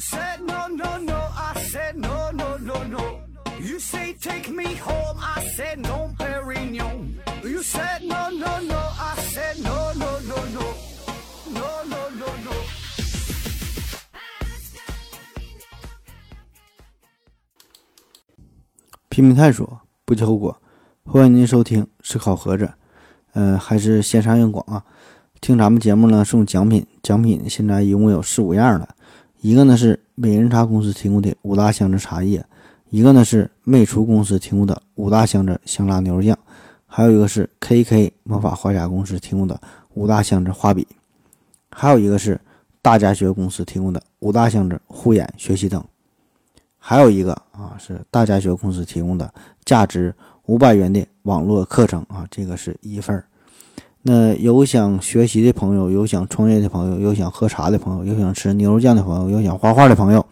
said no no no, I said no no no no. You say take me home, I said no, Perignon. You said no no no, I said no no no no, no no no no. 拼命探索，不计后果。欢迎您收听思考盒子，呃，还是线上硬广啊。听咱们节目呢，送奖品，奖品现在一共有四五样了。一个呢是美人茶公司提供的五大箱子茶叶，一个呢是魅厨公司提供的五大箱子香辣牛肉酱，还有一个是 KK 魔法画家公司提供的五大箱子画笔，还有一个是大家学公司提供的五大箱子护眼学习灯，还有一个啊是大家学公司提供的价值五百元的网络课程啊，这个是一份儿。那有想学习的朋友，有想创业的朋友，有想喝茶的朋友，有想吃牛肉酱的朋友，有想画画的朋友，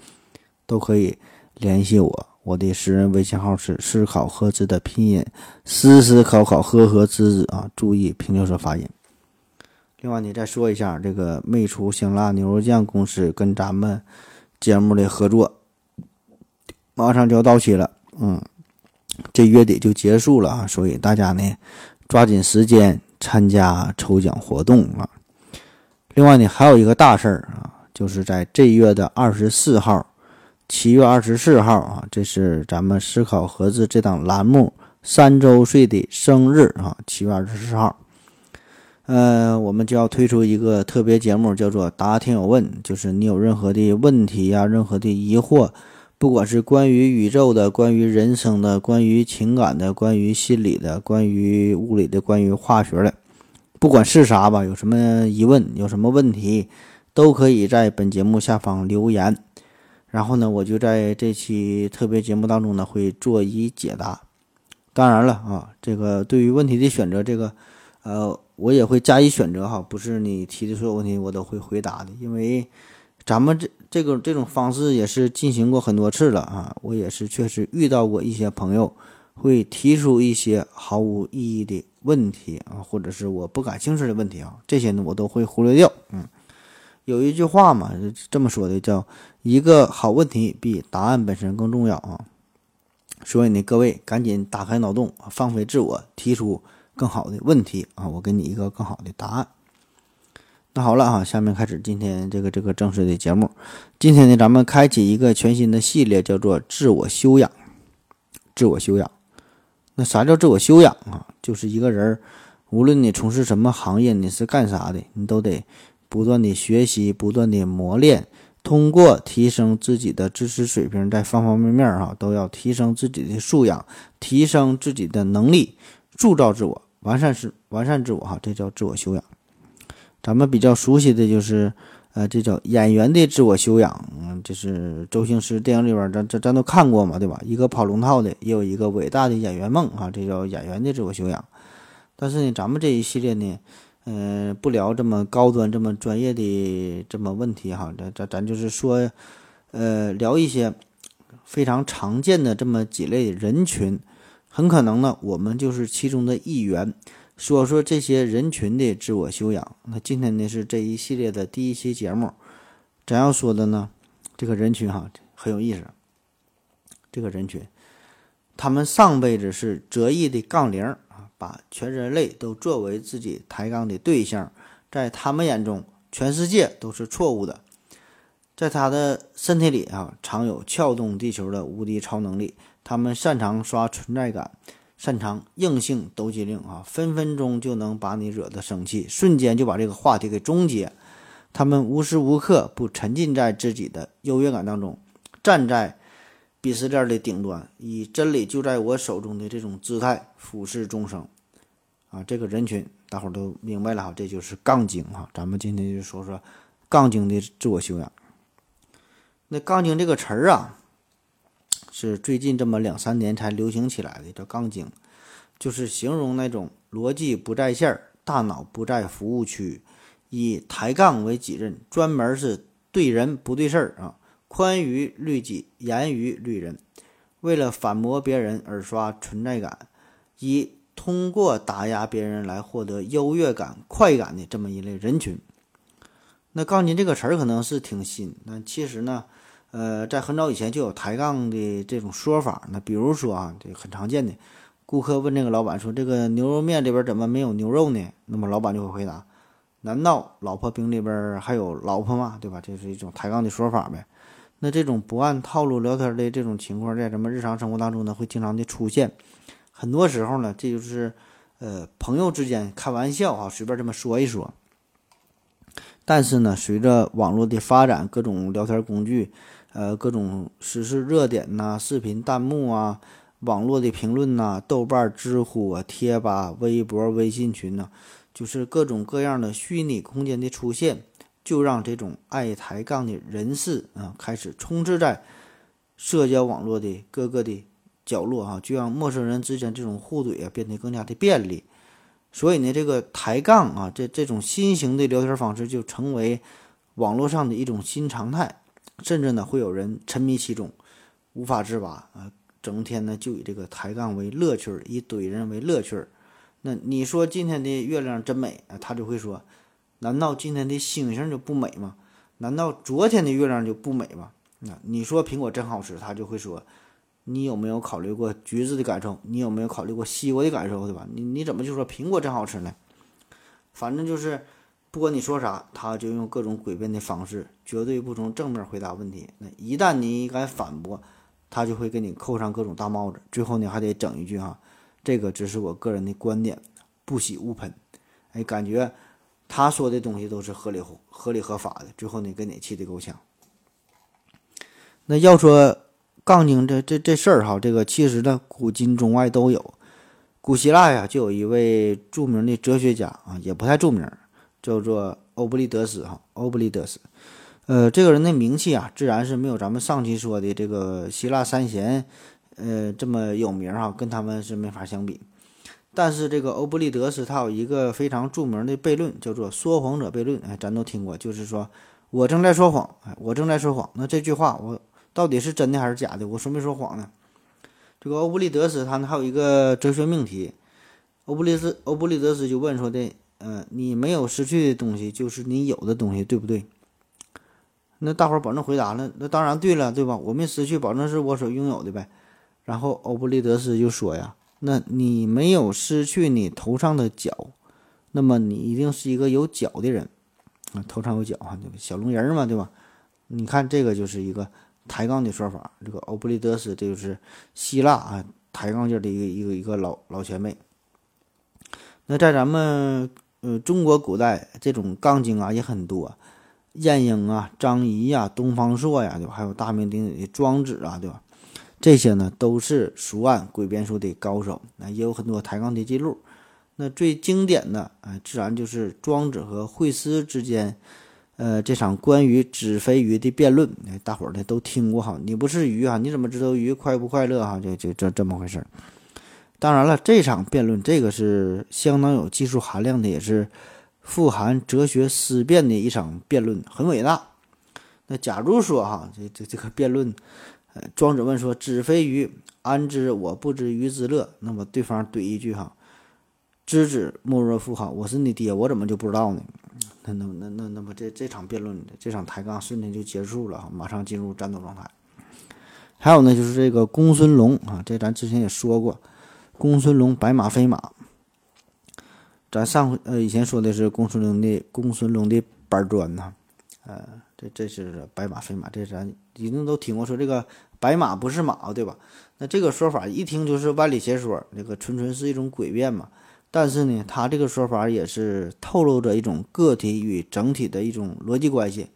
都可以联系我。我的私人微信号是思考合资的拼音，思思考考呵呵滋滋啊，注意平翘舌发音。另外，你再说一下，这个魅厨香辣牛肉酱公司跟咱们节目的合作马上就要到期了，嗯，这月底就结束了啊，所以大家呢抓紧时间。参加抽奖活动啊！另外呢，还有一个大事儿啊，就是在这月的二十四号，七月二十四号啊，这是咱们思考盒子这档栏目三周岁的生日啊！七月二十四号，呃，我们就要推出一个特别节目，叫做“答听友问”，就是你有任何的问题呀，任何的疑惑。不管是关于宇宙的、关于人生的、关于情感的、关于心理的、关于物理的、关于化学的，不管是啥吧，有什么疑问、有什么问题，都可以在本节目下方留言。然后呢，我就在这期特别节目当中呢，会做一解答。当然了啊，这个对于问题的选择，这个呃，我也会加以选择哈，不是你提的所有问题我都会回答的，因为。咱们这这个这种方式也是进行过很多次了啊，我也是确实遇到过一些朋友会提出一些毫无意义的问题啊，或者是我不感兴趣的问题啊，这些呢我都会忽略掉。嗯，有一句话嘛，这么说的，叫一个好问题比答案本身更重要啊。所以呢，各位赶紧打开脑洞，放飞自我，提出更好的问题啊，我给你一个更好的答案。那好了哈，下面开始今天这个这个正式的节目。今天呢，咱们开启一个全新的系列，叫做自我修养。自我修养，那啥叫自我修养啊？就是一个人，无论你从事什么行业，你是干啥的，你都得不断的学习，不断的磨练，通过提升自己的知识水平，在方方面面哈，都要提升自己的素养，提升自己的能力，铸造自我，完善是完善自我哈，这叫自我修养。咱们比较熟悉的就是，呃，这叫演员的自我修养。嗯，就是周星驰电影里边，咱咱咱都看过嘛，对吧？一个跑龙套的，也有一个伟大的演员梦啊，这叫演员的自我修养。但是呢，咱们这一系列呢，嗯，不聊这么高端、这么专业的这么问题哈，咱咱咱就是说，呃，聊一些非常常见的这么几类人群，很可能呢，我们就是其中的一员。说说这些人群的自我修养。那今天呢是这一系列的第一期节目，咱要说的呢，这个人群哈很有意思。这个人群，他们上辈子是折翼的杠铃啊，把全人类都作为自己抬杠的对象，在他们眼中，全世界都是错误的。在他的身体里啊，藏有撬动地球的无敌超能力。他们擅长刷存在感。擅长硬性抖机灵啊，分分钟就能把你惹得生气，瞬间就把这个话题给终结。他们无时无刻不沉浸在自己的优越感当中，站在鄙视链的顶端，以真理就在我手中的这种姿态俯视众生。啊，这个人群大伙都明白了哈，这就是杠精哈。咱们今天就说说杠精的自我修养。那杠精这个词儿啊。是最近这么两三年才流行起来的，叫杠精，就是形容那种逻辑不在线儿、大脑不在服务区，以抬杠为己任，专门是对人不对事儿啊，宽于律己，严于律人，为了反驳别人而刷存在感，以通过打压别人来获得优越感、快感的这么一类人群。那杠精这个词儿可能是挺新，但其实呢。呃，在很早以前就有抬杠的这种说法。那比如说啊，这很常见的，顾客问这个老板说：“这个牛肉面里边怎么没有牛肉呢？”那么老板就会回答：“难道老婆饼里边还有老婆吗？对吧？”这是一种抬杠的说法呗。那这种不按套路聊天的这种情况，在咱们日常生活当中呢，会经常的出现。很多时候呢，这就是呃朋友之间开玩笑啊，随便这么说一说。但是呢，随着网络的发展，各种聊天工具。呃，各种时事热点呐，视频弹幕啊，网络的评论呐，豆瓣、知乎啊，贴吧、微博、微信群呐，就是各种各样的虚拟空间的出现，就让这种爱抬杠的人士啊，开始充斥在社交网络的各个的角落哈，就让陌生人之间这种互怼啊变得更加的便利。所以呢，这个抬杠啊，这这种新型的聊天方式就成为网络上的一种新常态。甚至呢，会有人沉迷其中，无法自拔啊！整天呢就以这个抬杠为乐趣儿，以怼人为乐趣儿。那你说今天的月亮真美啊，他就会说：难道今天的星星就不美吗？难道昨天的月亮就不美吗？那你说苹果真好吃，他就会说：你有没有考虑过橘子的感受？你有没有考虑过西瓜的感受？对吧？你你怎么就说苹果真好吃呢？反正就是。不管你说啥，他就用各种诡辩的方式，绝对不从正面回答问题。那一旦你敢反驳，他就会给你扣上各种大帽子。最后呢，还得整一句哈，这个只是我个人的观点，不喜勿喷。哎，感觉他说的东西都是合理合理合法的。最后呢，给你气得够呛。那要说杠精这这这事儿哈，这个其实呢，古今中外都有。古希腊呀，就有一位著名的哲学家啊，也不太著名。叫做欧布利德斯哈，欧布利德斯，呃，这个人的名气啊，自然是没有咱们上期说的这个希腊三贤，呃，这么有名哈，跟他们是没法相比。但是这个欧布利德斯他有一个非常著名的悖论，叫做说谎者悖论，哎，咱都听过，就是说我正在说谎，哎，我正在说谎，那这句话我到底是真的还是假的？我说没说谎呢？这个欧布利德斯他呢还有一个哲学命题，欧布利斯欧布利德斯就问说的。嗯，你没有失去的东西，就是你有的东西，对不对？那大伙儿保证回答了，那当然对了，对吧？我没失去，保证是我所拥有的呗。然后欧布利德斯就说呀：“那你没有失去你头上的角，那么你一定是一个有角的人啊，头上有角啊，那个小龙人嘛，对吧？你看这个就是一个抬杠的说法。这个欧布利德斯，这就是希腊啊抬杠界的一个一个一个老老前辈。那在咱们。呃，中国古代这种杠精啊也很多，晏婴啊、张仪呀、东方朔呀，对吧？还有大名鼎鼎的庄子啊，对吧？这些呢都是熟谙诡辩术的高手，那也有很多抬杠的记录。那最经典的啊，自然就是庄子和惠施之间，呃，这场关于子非鱼的辩论，大伙儿呢都听过哈。你不是鱼啊，你怎么知道鱼快不快乐哈？就就这这么回事儿。当然了，这场辩论这个是相当有技术含量的，也是富含哲学思辨的一场辩论，很伟大。那假如说哈，这这这个辩论，呃，庄子问说：“子非鱼，安知我不知鱼之乐？”那么对方怼一句哈：“知子莫若父哈，我是你爹，我怎么就不知道呢？”那那那那那么这这场辩论，这场抬杠瞬间就结束了，马上进入战斗状态。还有呢，就是这个公孙龙啊，这咱之前也说过。公孙龙白马非马，咱上回呃以前说的是公孙龙的公孙龙的板砖呐，呃这这是白马非马，这咱一定都听过说这个白马不是马对吧？那这个说法一听就是万里邪说，那个纯纯是一种诡辩嘛。但是呢，他这个说法也是透露着一种个体与整体的一种逻辑关系。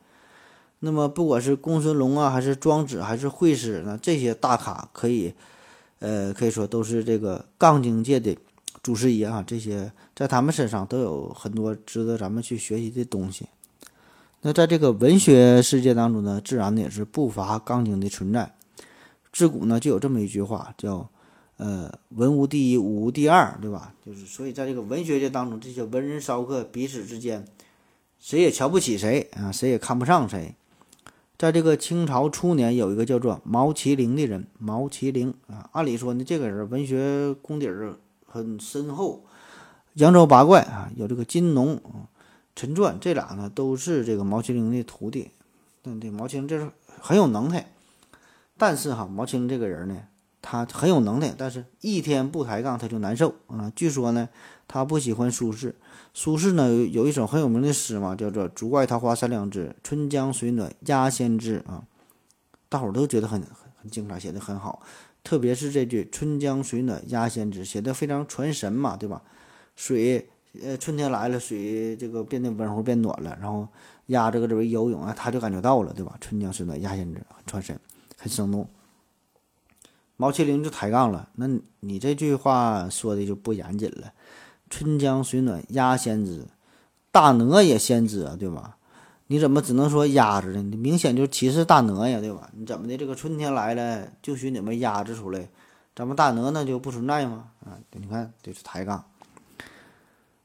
那么不管是公孙龙啊，还是庄子，还是惠施，那这些大咖可以。呃，可以说都是这个杠精界的祖师爷啊，这些在他们身上都有很多值得咱们去学习的东西。那在这个文学世界当中呢，自然也是不乏杠精的存在。自古呢就有这么一句话，叫“呃，文无第一，武无第二”，对吧？就是所以在这个文学界当中，这些文人骚客彼此之间，谁也瞧不起谁啊，谁也看不上谁。在这个清朝初年，有一个叫做毛麒麟的人，毛麒麟啊，按理说呢，这个人文学功底儿很深厚，扬州八怪啊，有这个金农、陈传这俩呢，都是这个毛麒麟的徒弟。对对，毛青这是很有能耐，但是哈，毛青这个人呢，他很有能耐，但是一天不抬杠他就难受啊。据说呢，他不喜欢舒适，苏轼呢有有一首很有名的诗嘛，叫做“竹外桃花三两枝，春江水暖鸭先知”啊，大伙儿都觉得很很很精彩，写的很好，特别是这句“春江水暖鸭先知”，写的非常传神嘛，对吧？水，呃，春天来了，水这个变得温乎变暖了，然后。鸭这个这边游泳啊，他就感觉到了，对吧？春江水暖鸭先知，很传神，很生动。毛麒麟就抬杠了，那你这句话说的就不严谨了。春江水暖鸭先知，大鹅也先知啊，对吧？你怎么只能说鸭子呢？你明显就是歧视大鹅呀，对吧？你怎么的？这个春天来了，就许你们鸭子出来，咱们大鹅那就不存在吗？啊，你看这是抬杠。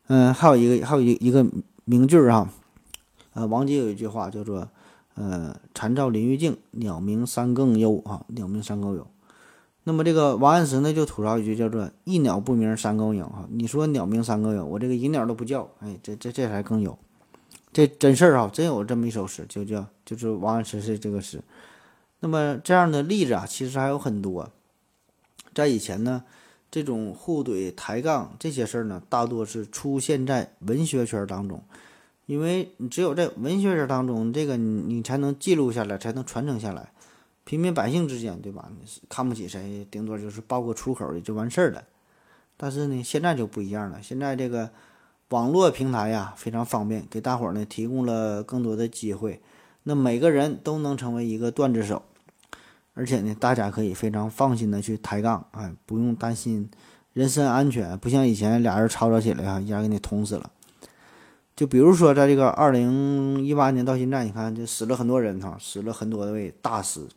嗯，还有一个，还有一一个名句啊。呃，王杰有一句话叫做，呃，蝉噪林欲静，鸟鸣三更幽啊，鸟鸣三更幽。那么这个王安石呢，就吐槽一句叫做一鸟不鸣三更鸟哈。你说鸟鸣三更幽，我这个一鸟都不叫，哎，这这这才更幽。这真事儿啊，真有这么一首诗，就叫就是王安石是这个诗。那么这样的例子啊，其实还有很多。在以前呢，这种互怼、抬杠这些事儿呢，大多是出现在文学圈当中。因为你只有在文学史当中，这个你你才能记录下来，才能传承下来。平民百姓之间，对吧？看不起谁，顶多就是爆个粗口也就完事儿了。但是呢，现在就不一样了。现在这个网络平台呀，非常方便，给大伙儿呢提供了更多的机会。那每个人都能成为一个段子手，而且呢，大家可以非常放心的去抬杠，哎，不用担心人身安全，不像以前俩人吵吵起来啊，一下给你捅死了。就比如说，在这个二零一八年到现在，你看，就死了很多人哈，死了很多位大师，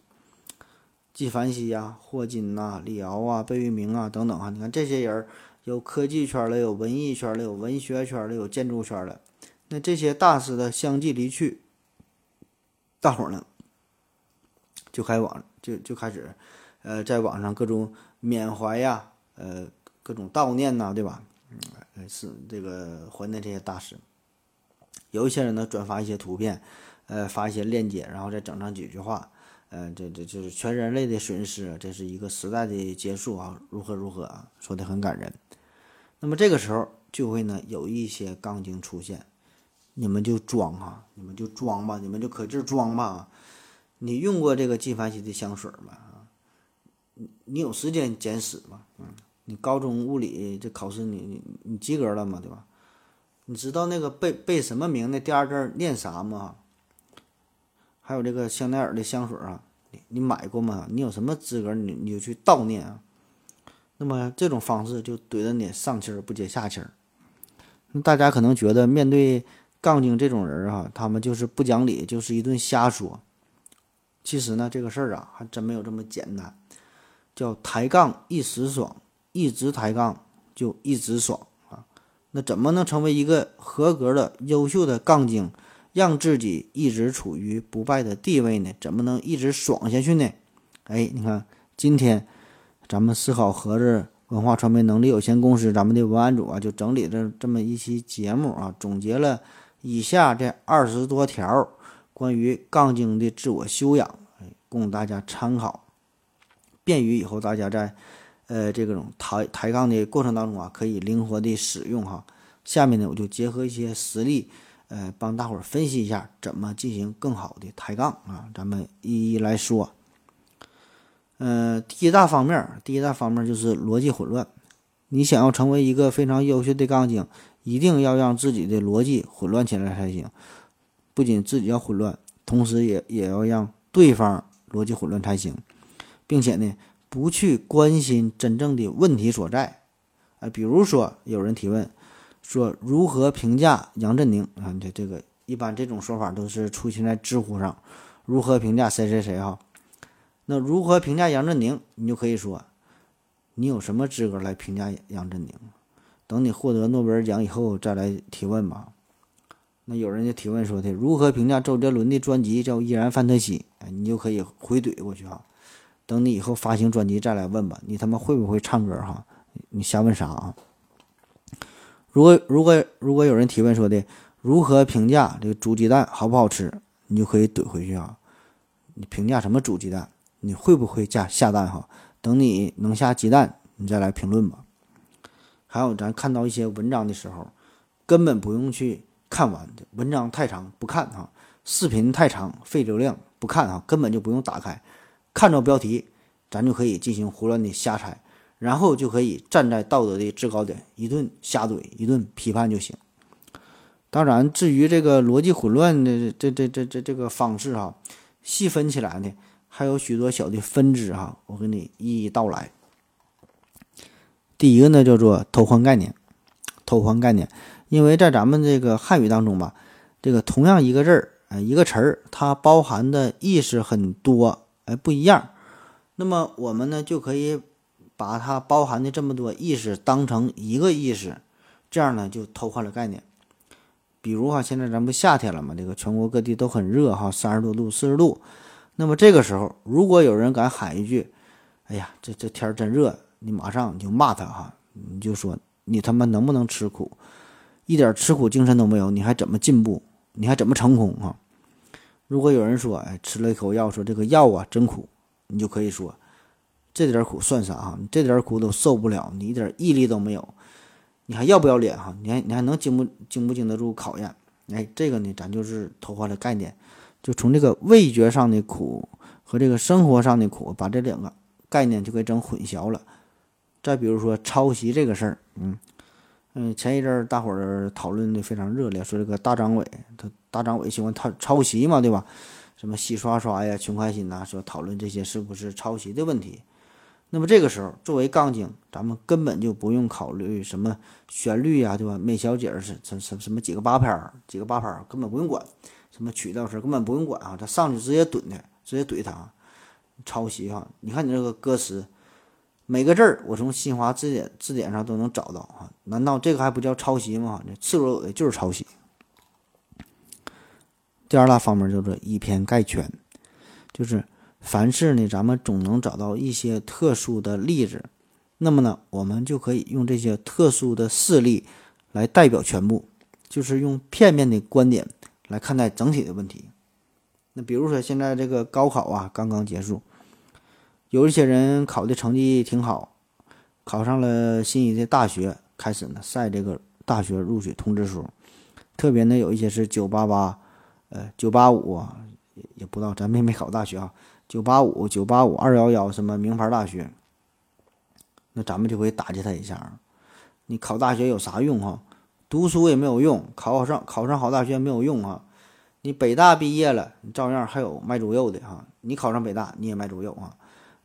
纪梵希呀、霍金呐、李敖啊、贝聿铭啊等等啊。你看这些人，有科技圈的，有文艺圈的，有文学圈的，有建筑圈的。那这些大师的相继离去，大伙儿呢就开网就就开始，呃，在网上各种缅怀呀，呃，各种悼念呐，对吧？嗯，是这个怀念这些大师。有一些人呢转发一些图片，呃，发一些链接，然后再整上几句话，呃，这这就是全人类的损失，这是一个时代的结束啊，如何如何啊，说的很感人。那么这个时候就会呢有一些杠精出现，你们就装啊，你们就装吧，你们就可劲装吧。你用过这个纪梵希的香水吗？啊，你你有时间捡屎吗？嗯，你高中物理这考试你你你及格了吗？对吧？你知道那个背背什么名的第二字念啥吗？还有这个香奈儿的香水啊，你你买过吗？你有什么资格你你就去悼念啊？那么这种方式就怼着你上气儿不接下气儿。那大家可能觉得面对杠精这种人啊，他们就是不讲理，就是一顿瞎说。其实呢，这个事儿啊，还真没有这么简单。叫抬杠一时爽，一直抬杠就一直爽啊。那怎么能成为一个合格的、优秀的杠精，让自己一直处于不败的地位呢？怎么能一直爽下去呢？哎，你看，今天咱们思考盒子文化传媒能力有限公司，咱们的文案组啊，就整理了这么一期节目啊，总结了以下这二十多条关于杠精的自我修养，供大家参考，便于以后大家在。呃，这种抬抬杠的过程当中啊，可以灵活的使用哈。下面呢，我就结合一些实例，呃，帮大伙儿分析一下怎么进行更好的抬杠啊。咱们一一来说。呃，第一大方面，第一大方面就是逻辑混乱。你想要成为一个非常优秀的杠精，一定要让自己的逻辑混乱起来才行。不仅自己要混乱，同时也也要让对方逻辑混乱才行，并且呢。不去关心真正的问题所在，啊，比如说有人提问说如何评价杨振宁啊？你这这个一般这种说法都是出现在知乎上，如何评价谁谁谁哈？那如何评价杨振宁？你就可以说，你有什么资格来评价杨振宁？等你获得诺贝尔奖以后再来提问吧。那有人就提问说的如何评价周杰伦的专辑叫《依然范特西》？哎，你就可以回怼过去哈。等你以后发行专辑再来问吧，你他妈会不会唱歌哈？你瞎问啥啊？如果如果如果有人提问说的如何评价这个煮鸡蛋好不好吃？你就可以怼回去啊。你评价什么煮鸡蛋？你会不会下下蛋哈？等你能下鸡蛋，你再来评论吧。还有，咱看到一些文章的时候，根本不用去看完，文章太长不看哈，视频太长费流量不看哈，根本就不用打开，看着标题，咱就可以进行胡乱的瞎猜，然后就可以站在道德的制高点一顿瞎怼，一顿批判就行。当然，至于这个逻辑混乱的这这这这这个方式哈，细分起来呢，还有许多小的分支哈，我给你一一道来。第一个呢，叫做偷换概念。偷换概念，因为在咱们这个汉语当中吧，这个同样一个字儿，哎，一个词儿，它包含的意思很多，哎，不一样。那么我们呢，就可以把它包含的这么多意识当成一个意识，这样呢，就偷换了概念。比如哈，现在咱不夏天了嘛，这个全国各地都很热哈，三十多度、四十度。那么这个时候，如果有人敢喊一句：“哎呀，这这天真热。”你马上就骂他哈，你就说你他妈能不能吃苦，一点吃苦精神都没有，你还怎么进步？你还怎么成功啊？如果有人说，哎，吃了一口药，说这个药啊真苦，你就可以说，这点苦算啥哈？你这点苦都受不了，你一点毅力都没有，你还要不要脸哈？你还你还能经不经不经得住考验？哎，这个呢，咱就是偷换了概念，就从这个味觉上的苦和这个生活上的苦，把这两个概念就给整混淆了。再比如说抄袭这个事儿，嗯嗯，前一阵儿大伙儿讨论的非常热烈，说这个大张伟，他大张伟喜欢抄抄袭嘛，对吧？什么洗刷刷呀、穷开心呐，说讨论这些是不是抄袭的问题。那么这个时候，作为杠精，咱们根本就不用考虑什么旋律呀，对吧？美小姐是什什什么几个八拍儿，几个八拍儿根本不用管，什么曲调是根本不用管啊，他上去直接怼他，直接怼他，抄袭哈！你看你这个歌词。每个字儿，我从新华字典字典上都能找到啊！难道这个还不叫抄袭吗？这赤裸裸的就是抄袭。第二大方面叫做以偏概全，就是凡事呢，咱们总能找到一些特殊的例子，那么呢，我们就可以用这些特殊的事例来代表全部，就是用片面的观点来看待整体的问题。那比如说现在这个高考啊，刚刚结束。有一些人考的成绩挺好，考上了心仪的大学，开始呢晒这个大学录取通知书。特别呢，有一些是九八八，呃，九八五，也也不知道咱妹妹考大学啊，九八五、九八五、二幺幺什么名牌大学，那咱们就会打击他一下。你考大学有啥用哈？读书也没有用，考上考上好大学没有用哈。你北大毕业了，你照样还有卖猪肉的哈。你考上北大，你也卖猪肉啊。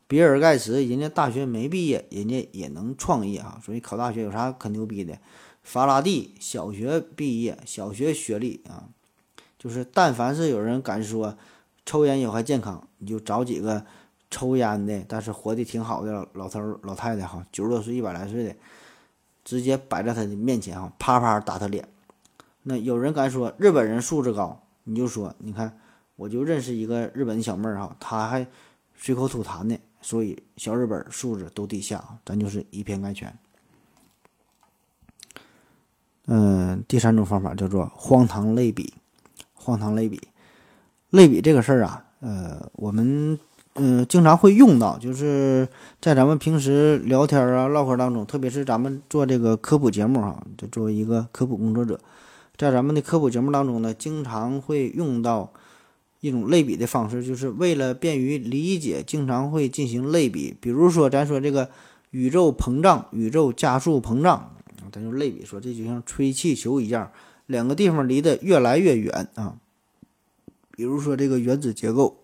比尔盖茨，人家大学没毕业，人家也能创业啊！所以考大学有啥可牛逼的？法拉第小学毕业，小学学历啊，就是但凡是有人敢说抽烟有害健康，你就找几个抽烟的，但是活的挺好的老头老太太哈，九十多岁、一百来岁的，直接摆在他的面前哈，啪啪打他脸。那有人敢说日本人素质高，你就说，你看，我就认识一个日本小妹儿哈，她还随口吐痰呢。所以小日本素质都低下，咱就是以偏概全。嗯，第三种方法叫做荒唐类比。荒唐类比，类比这个事儿啊，呃，我们嗯经常会用到，就是在咱们平时聊天啊、唠嗑当中，特别是咱们做这个科普节目哈，就作为一个科普工作者，在咱们的科普节目当中呢，经常会用到。一种类比的方式，就是为了便于理解，经常会进行类比。比如说，咱说这个宇宙膨胀、宇宙加速膨胀，咱就类比说，这就像吹气球一样，两个地方离得越来越远啊。比如说这个原子结构，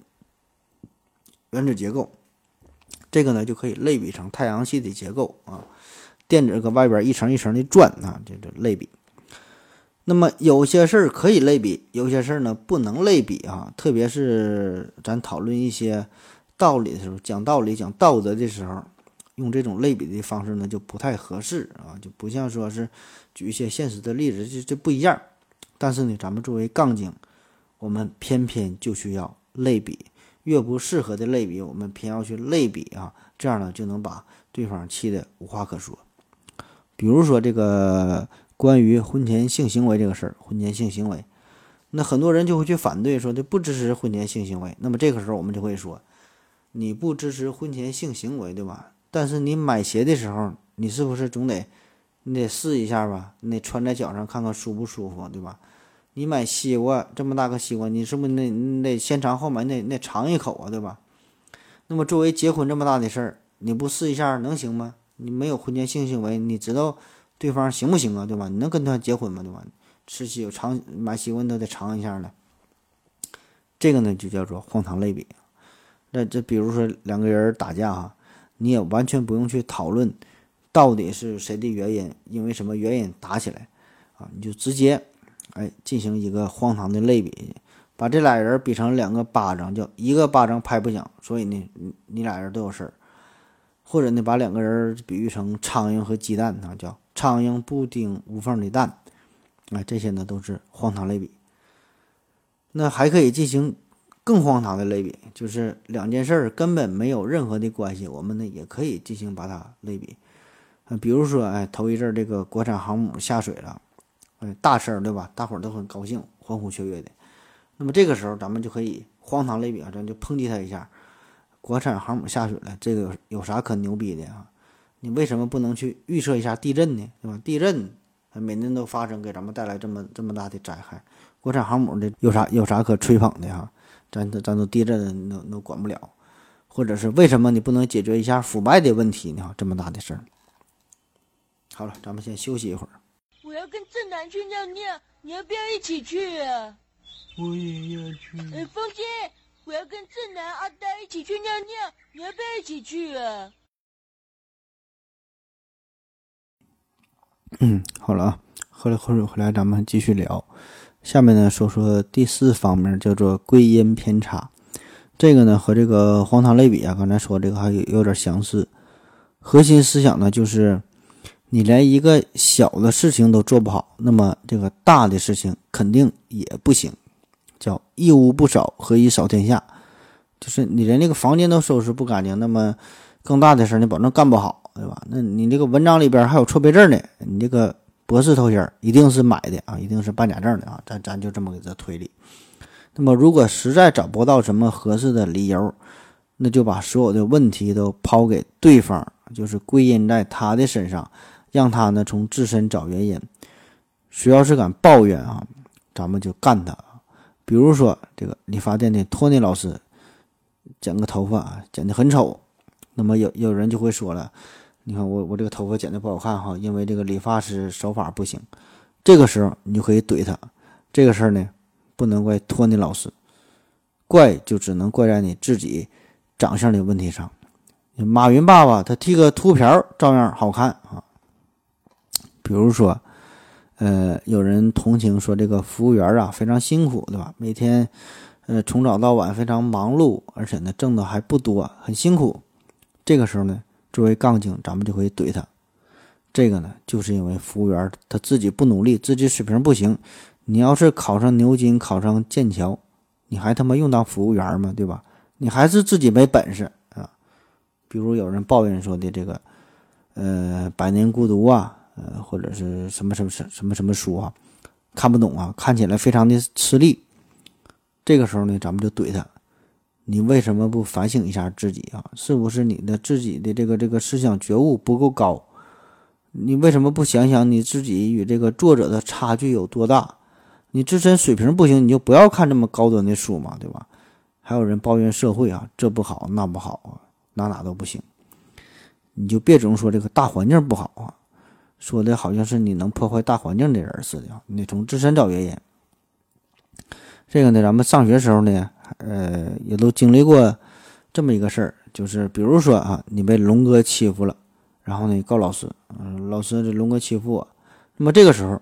原子结构，这个呢就可以类比成太阳系的结构啊，电子搁外边一层一层的转啊，这个类比。那么有些事儿可以类比，有些事儿呢不能类比啊。特别是咱讨论一些道理的时候，讲道理、讲道德的时候，用这种类比的方式呢就不太合适啊，就不像说是举一些现实的例子，这这不一样。但是呢，咱们作为杠精，我们偏偏就需要类比，越不适合的类比，我们偏要去类比啊，这样呢就能把对方气得无话可说。比如说这个。关于婚前性行为这个事儿，婚前性行为，那很多人就会去反对，说这不支持婚前性行为。那么这个时候我们就会说，你不支持婚前性行为，对吧？但是你买鞋的时候，你是不是总得你得试一下吧？你得穿在脚上看看舒不舒服，对吧？你买西瓜这么大个西瓜，你是不是那你得先尝后买，那那尝一口啊，对吧？那么作为结婚这么大的事儿，你不试一下能行吗？你没有婚前性行为，你知道对方行不行啊，对吧？你能跟他结婚吗，对吧？吃西瓜尝买西瓜你都得尝一下呢。这个呢就叫做荒唐类比。那这比如说两个人打架哈。你也完全不用去讨论，到底是谁的原因，因为什么原因打起来，啊，你就直接，哎，进行一个荒唐的类比，把这俩人比成两个巴掌，叫一个巴掌拍不响，所以呢，你俩人都有事儿，或者呢，把两个人比喻成苍蝇和鸡蛋，啊，叫苍蝇不叮无缝的蛋，啊，这些呢都是荒唐类比。那还可以进行。更荒唐的类比就是两件事儿根本没有任何的关系，我们呢也可以进行把它类比，比如说，哎，头一阵儿这个国产航母下水了，哎，大事儿对吧？大伙儿都很高兴，欢呼雀跃的。那么这个时候咱们就可以荒唐类比啊，咱就抨击他一下，国产航母下水了，这个有有啥可牛逼的啊？你为什么不能去预测一下地震呢？对吧？地震每年都发生，给咱们带来这么这么大的灾害，国产航母的有啥有啥可吹捧的哈？咱都咱都地震都都管不了，或者是为什么你不能解决一下腐败的问题呢？这么大的事儿。好了，咱们先休息一会儿。我要跟正南去尿尿，你要不要一起去啊？我也要去。哎，风姐，我要跟正南、阿呆一起去尿尿，你要不要一起去啊？嗯，好了啊，喝了口水回来，咱们继续聊。下面呢，说说第四方面，叫做归因偏差。这个呢，和这个荒唐类比啊，刚才说这个还有有点相似。核心思想呢，就是你连一个小的事情都做不好，那么这个大的事情肯定也不行。叫一屋不扫，何以扫天下？就是你连这个房间都收拾不干净，那么更大的事儿你保证干不好，对吧？那你这个文章里边还有错别字呢，你这个。博士头衔一定是买的啊，一定是办假证的啊，咱咱就这么给他推理。那么，如果实在找不到什么合适的理由，那就把所有的问题都抛给对方，就是归因在他的身上，让他呢从自身找原因。谁要是敢抱怨啊，咱们就干他。比如说这个理发店的托尼老师，剪个头发剪得很丑，那么有有人就会说了。你看我我这个头发剪的不好看哈，因为这个理发师手法不行。这个时候你就可以怼他，这个事儿呢不能怪托尼老师，怪就只能怪在你自己长相的问题上。马云爸爸他剃个秃瓢照样好看啊。比如说，呃，有人同情说这个服务员啊非常辛苦，对吧？每天呃从早到晚非常忙碌，而且呢挣的还不多，很辛苦。这个时候呢。作为杠精，咱们就可以怼他。这个呢，就是因为服务员他自己不努力，自己水平不行。你要是考上牛津，考上剑桥，你还他妈用当服务员吗？对吧？你还是自己没本事啊。比如有人抱怨说的这个，呃，《百年孤独》啊，呃，或者是什么什么什么什么书啊，看不懂啊，看起来非常的吃力。这个时候呢，咱们就怼他。你为什么不反省一下自己啊？是不是你的自己的这个这个思想觉悟不够高？你为什么不想想你自己与这个作者的差距有多大？你自身水平不行，你就不要看这么高端的书嘛，对吧？还有人抱怨社会啊，这不好那不好啊，哪哪都不行。你就别总说这个大环境不好啊，说的好像是你能破坏大环境的人似的。你得从自身找原因。这个呢，咱们上学时候呢。呃，也都经历过这么一个事儿，就是比如说啊，你被龙哥欺负了，然后呢告老师，嗯，老师这龙哥欺负我，那么这个时候，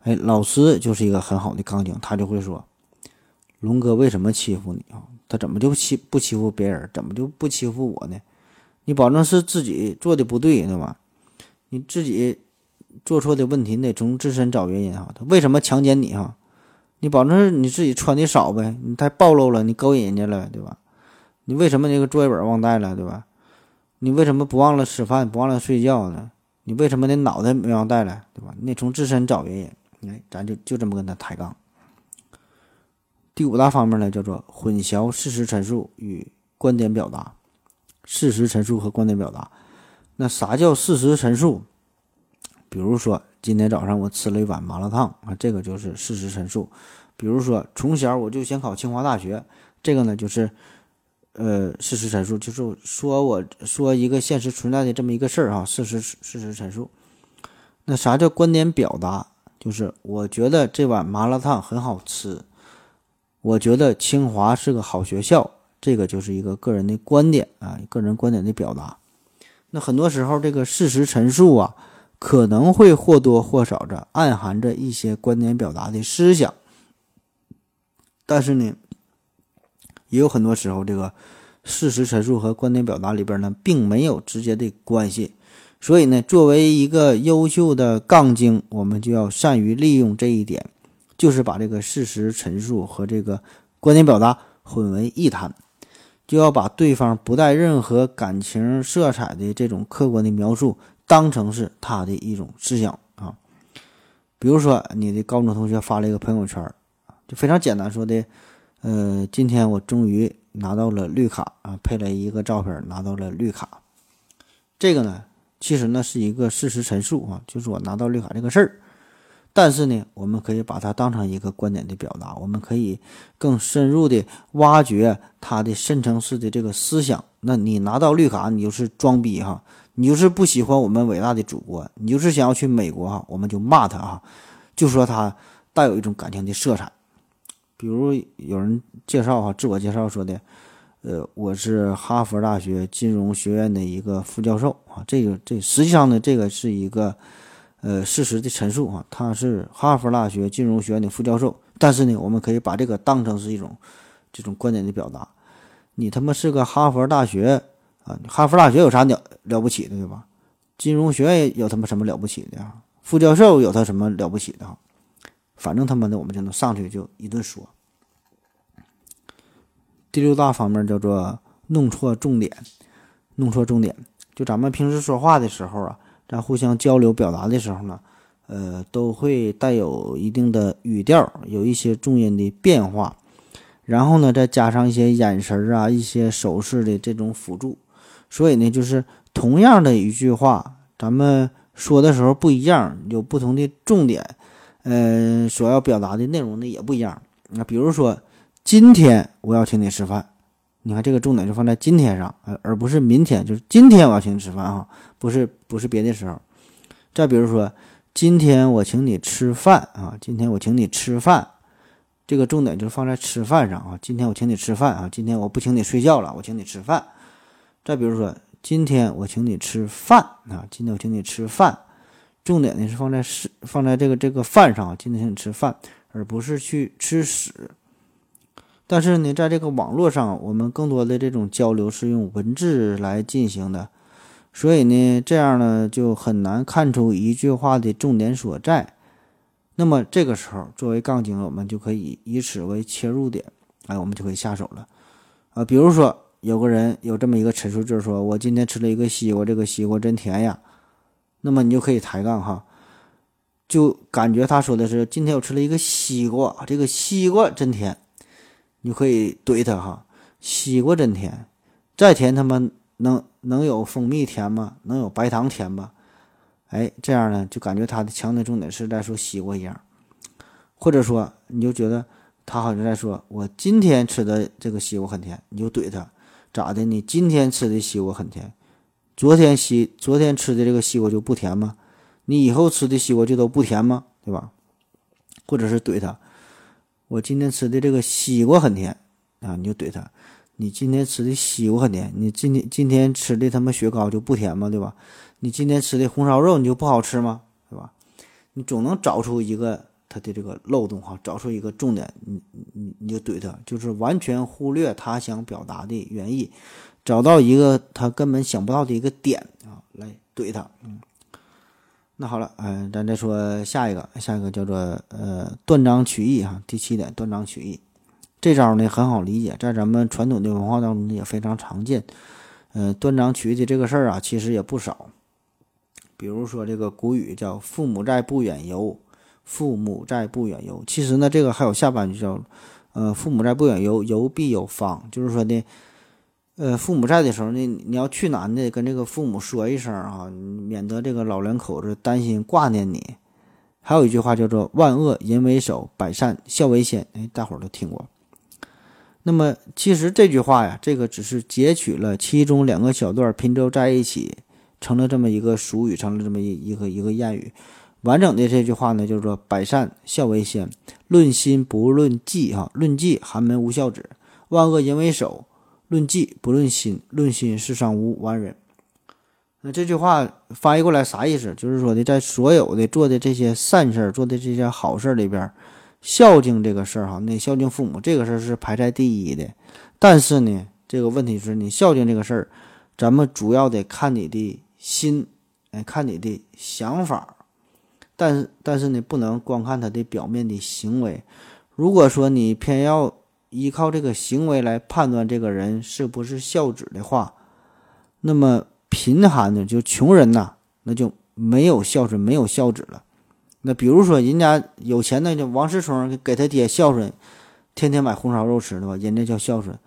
哎，老师就是一个很好的杠精，他就会说，龙哥为什么欺负你啊？他怎么就欺不欺负别人，怎么就不欺负我呢？你保证是自己做的不对，对吧？你自己做错的问题，你得从自身找原因啊。他为什么强奸你啊？你保证是你自己穿的少呗？你太暴露了，你勾引人家了，对吧？你为什么那个作业本忘带了，对吧？你为什么不忘了吃饭，不忘了睡觉呢？你为什么那脑袋没忘带来，对吧？你得从自身找原因。哎，咱就就这么跟他抬杠。第五大方面呢，叫做混淆事实陈述与观点表达。事实陈述和观点表达，那啥叫事实陈述？比如说，今天早上我吃了一碗麻辣烫啊，这个就是事实陈述。比如说，从小我就想考清华大学，这个呢就是呃事实陈述，就是说我说一个现实存在的这么一个事儿啊，事实事实陈述。那啥叫观点表达？就是我觉得这碗麻辣烫很好吃，我觉得清华是个好学校，这个就是一个个人的观点啊，个人观点的表达。那很多时候这个事实陈述啊。可能会或多或少的暗含着一些观点表达的思想，但是呢，也有很多时候，这个事实陈述和观点表达里边呢，并没有直接的关系。所以呢，作为一个优秀的杠精，我们就要善于利用这一点，就是把这个事实陈述和这个观点表达混为一谈，就要把对方不带任何感情色彩的这种客观的描述。当成是他的一种思想啊，比如说你的高中同学发了一个朋友圈就非常简单说的，呃，今天我终于拿到了绿卡啊，配了一个照片拿到了绿卡，这个呢，其实呢是一个事实陈述啊，就是我拿到绿卡这个事儿，但是呢，我们可以把它当成一个观点的表达，我们可以更深入的挖掘他的深层次的这个思想。那你拿到绿卡，你就是装逼哈。你就是不喜欢我们伟大的祖国，你就是想要去美国哈，我们就骂他哈，就说他带有一种感情的色彩。比如有人介绍哈，自我介绍说的，呃，我是哈佛大学金融学院的一个副教授啊，这个这实际上呢，这个是一个呃事实的陈述啊，他是哈佛大学金融学院的副教授，但是呢，我们可以把这个当成是一种这种观点的表达，你他妈是个哈佛大学。啊，哈佛大学有啥了了不起的，对吧？金融学院有他妈什么了不起的啊？副教授有他什么了不起的哈？反正他妈的，我们就能上去就一顿说。第六大方面叫做弄错重点，弄错重点。就咱们平时说话的时候啊，在互相交流表达的时候呢，呃，都会带有一定的语调，有一些重音的变化，然后呢，再加上一些眼神啊、一些手势的这种辅助。所以呢，就是同样的一句话，咱们说的时候不一样，有不同的重点，呃，所要表达的内容呢也不一样。那比如说，今天我要请你吃饭，你看这个重点就放在今天上，呃，而不是明天，就是今天我要请你吃饭啊，不是不是别的时候。再比如说，今天我请你吃饭啊，今天我请你吃饭，这个重点就放在吃饭上啊。今天我请你吃饭啊，今天我不请你睡觉了，我请你吃饭。再比如说，今天我请你吃饭啊，今天我请你吃饭，重点呢是放在是放在这个这个饭上，今天请你吃饭，而不是去吃屎。但是呢，在这个网络上，我们更多的这种交流是用文字来进行的，所以呢，这样呢就很难看出一句话的重点所在。那么这个时候，作为杠精，我们就可以以此为切入点，哎，我们就可以下手了啊，比如说。有个人有这么一个陈述，就是说我今天吃了一个西瓜，这个西瓜真甜呀。那么你就可以抬杠哈，就感觉他说的是今天我吃了一个西瓜，这个西瓜真甜，你可以怼他哈，西瓜真甜，再甜他妈能能有蜂蜜甜吗？能有白糖甜吗？哎，这样呢就感觉他的强调重点是在说西瓜一样，或者说你就觉得他好像在说我今天吃的这个西瓜很甜，你就怼他。咋的？你今天吃的西瓜很甜，昨天西昨天吃的这个西瓜就不甜吗？你以后吃的西瓜就都不甜吗？对吧？或者是怼他，我今天吃的这个西瓜很甜啊，你就怼他，你今天吃的西瓜很甜，你今天今天吃的他妈雪糕就不甜吗？对吧？你今天吃的红烧肉你就不好吃吗？对吧？你总能找出一个。他的这个漏洞哈，找出一个重点，你你你就怼他，就是完全忽略他想表达的原意，找到一个他根本想不到的一个点啊，来怼他。嗯，那好了，嗯，咱再说下一个，下一个叫做呃断章取义哈，第七点断章取义，这招呢很好理解，在咱们传统的文化当中也非常常见。嗯，断章取义的这个事儿啊，其实也不少，比如说这个古语叫“父母在，不远游”。父母在，不远游。其实呢，这个还有下半句叫，呃，父母在不远游，游必有方。就是说呢，呃，父母在的时候呢，你要去哪呢？跟这个父母说一声啊，免得这个老两口子担心挂念你。还有一句话叫做“万恶淫为首，百善孝为先”，哎，大伙儿都听过。那么其实这句话呀，这个只是截取了其中两个小段拼凑在一起，成了这么一个俗语，成了这么一一个一个谚语。完整的这句话呢，就是说“百善孝为先，论心不论迹”哈，论迹寒门无孝子；万恶淫为首，论迹不论心，论心世上无完人。那这句话翻译过来啥意思？就是说的，在所有的做的这些善事儿、做的这些好事里边，孝敬这个事儿哈，那孝敬父母这个事儿是排在第一的。但是呢，这个问题是你孝敬这个事儿，咱们主要得看你的心，哎，看你的想法。但是，但是呢，不能光看他的表面的行为。如果说你偏要依靠这个行为来判断这个人是不是孝子的话，那么。贫寒的就穷人呐，那就没有孝顺，没有孝子了。那比如说人家有钱的，就王世聪给他爹孝顺，天天买红烧肉吃，对吧？人家叫孝顺。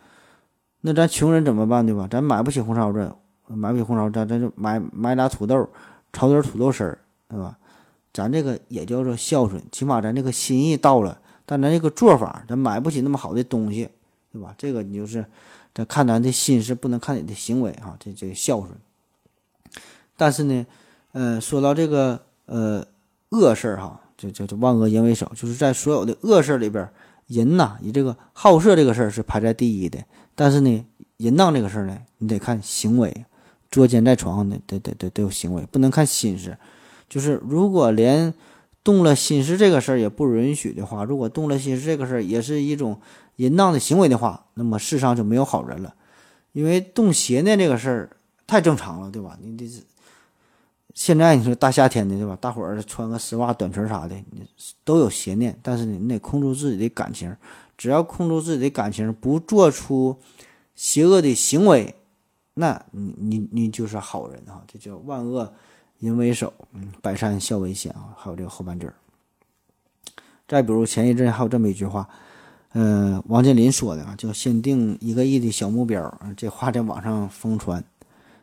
那咱穷人怎么办，对吧？咱买不起红烧肉，买不起红烧肉，咱咱就买买俩土豆，炒点土豆丝儿，对吧？咱这个也叫做孝顺，起码咱这个心意到了。但咱这个做法，咱买不起那么好的东西，对吧？这个你就是咱看咱的心是，不能看你的行为啊。这这孝顺。但是呢，呃，说到这个呃恶事儿哈，就就就万恶淫为首，就是在所有的恶事儿里边，淫呐，以这个好色这个事儿是排在第一的。但是呢，淫荡这个事儿呢，你得看行为，捉奸在床上的得得得得有行为，不能看心思。就是如果连动了心思这个事儿也不允许的话，如果动了心思这个事儿也是一种淫荡的行为的话，那么世上就没有好人了。因为动邪念这个事儿太正常了，对吧？你这是。现在你说大夏天的，对吧？大伙儿穿个丝袜、短裙啥的，你都有邪念。但是你得控制自己的感情，只要控制自己的感情，不做出邪恶的行为，那你你你就是好人啊！这叫万恶淫为首，百善孝为先啊！还有这个后半句儿。再比如前一阵还有这么一句话，呃，王健林说的啊，叫“先定一个亿的小目标”，这话在网上疯传。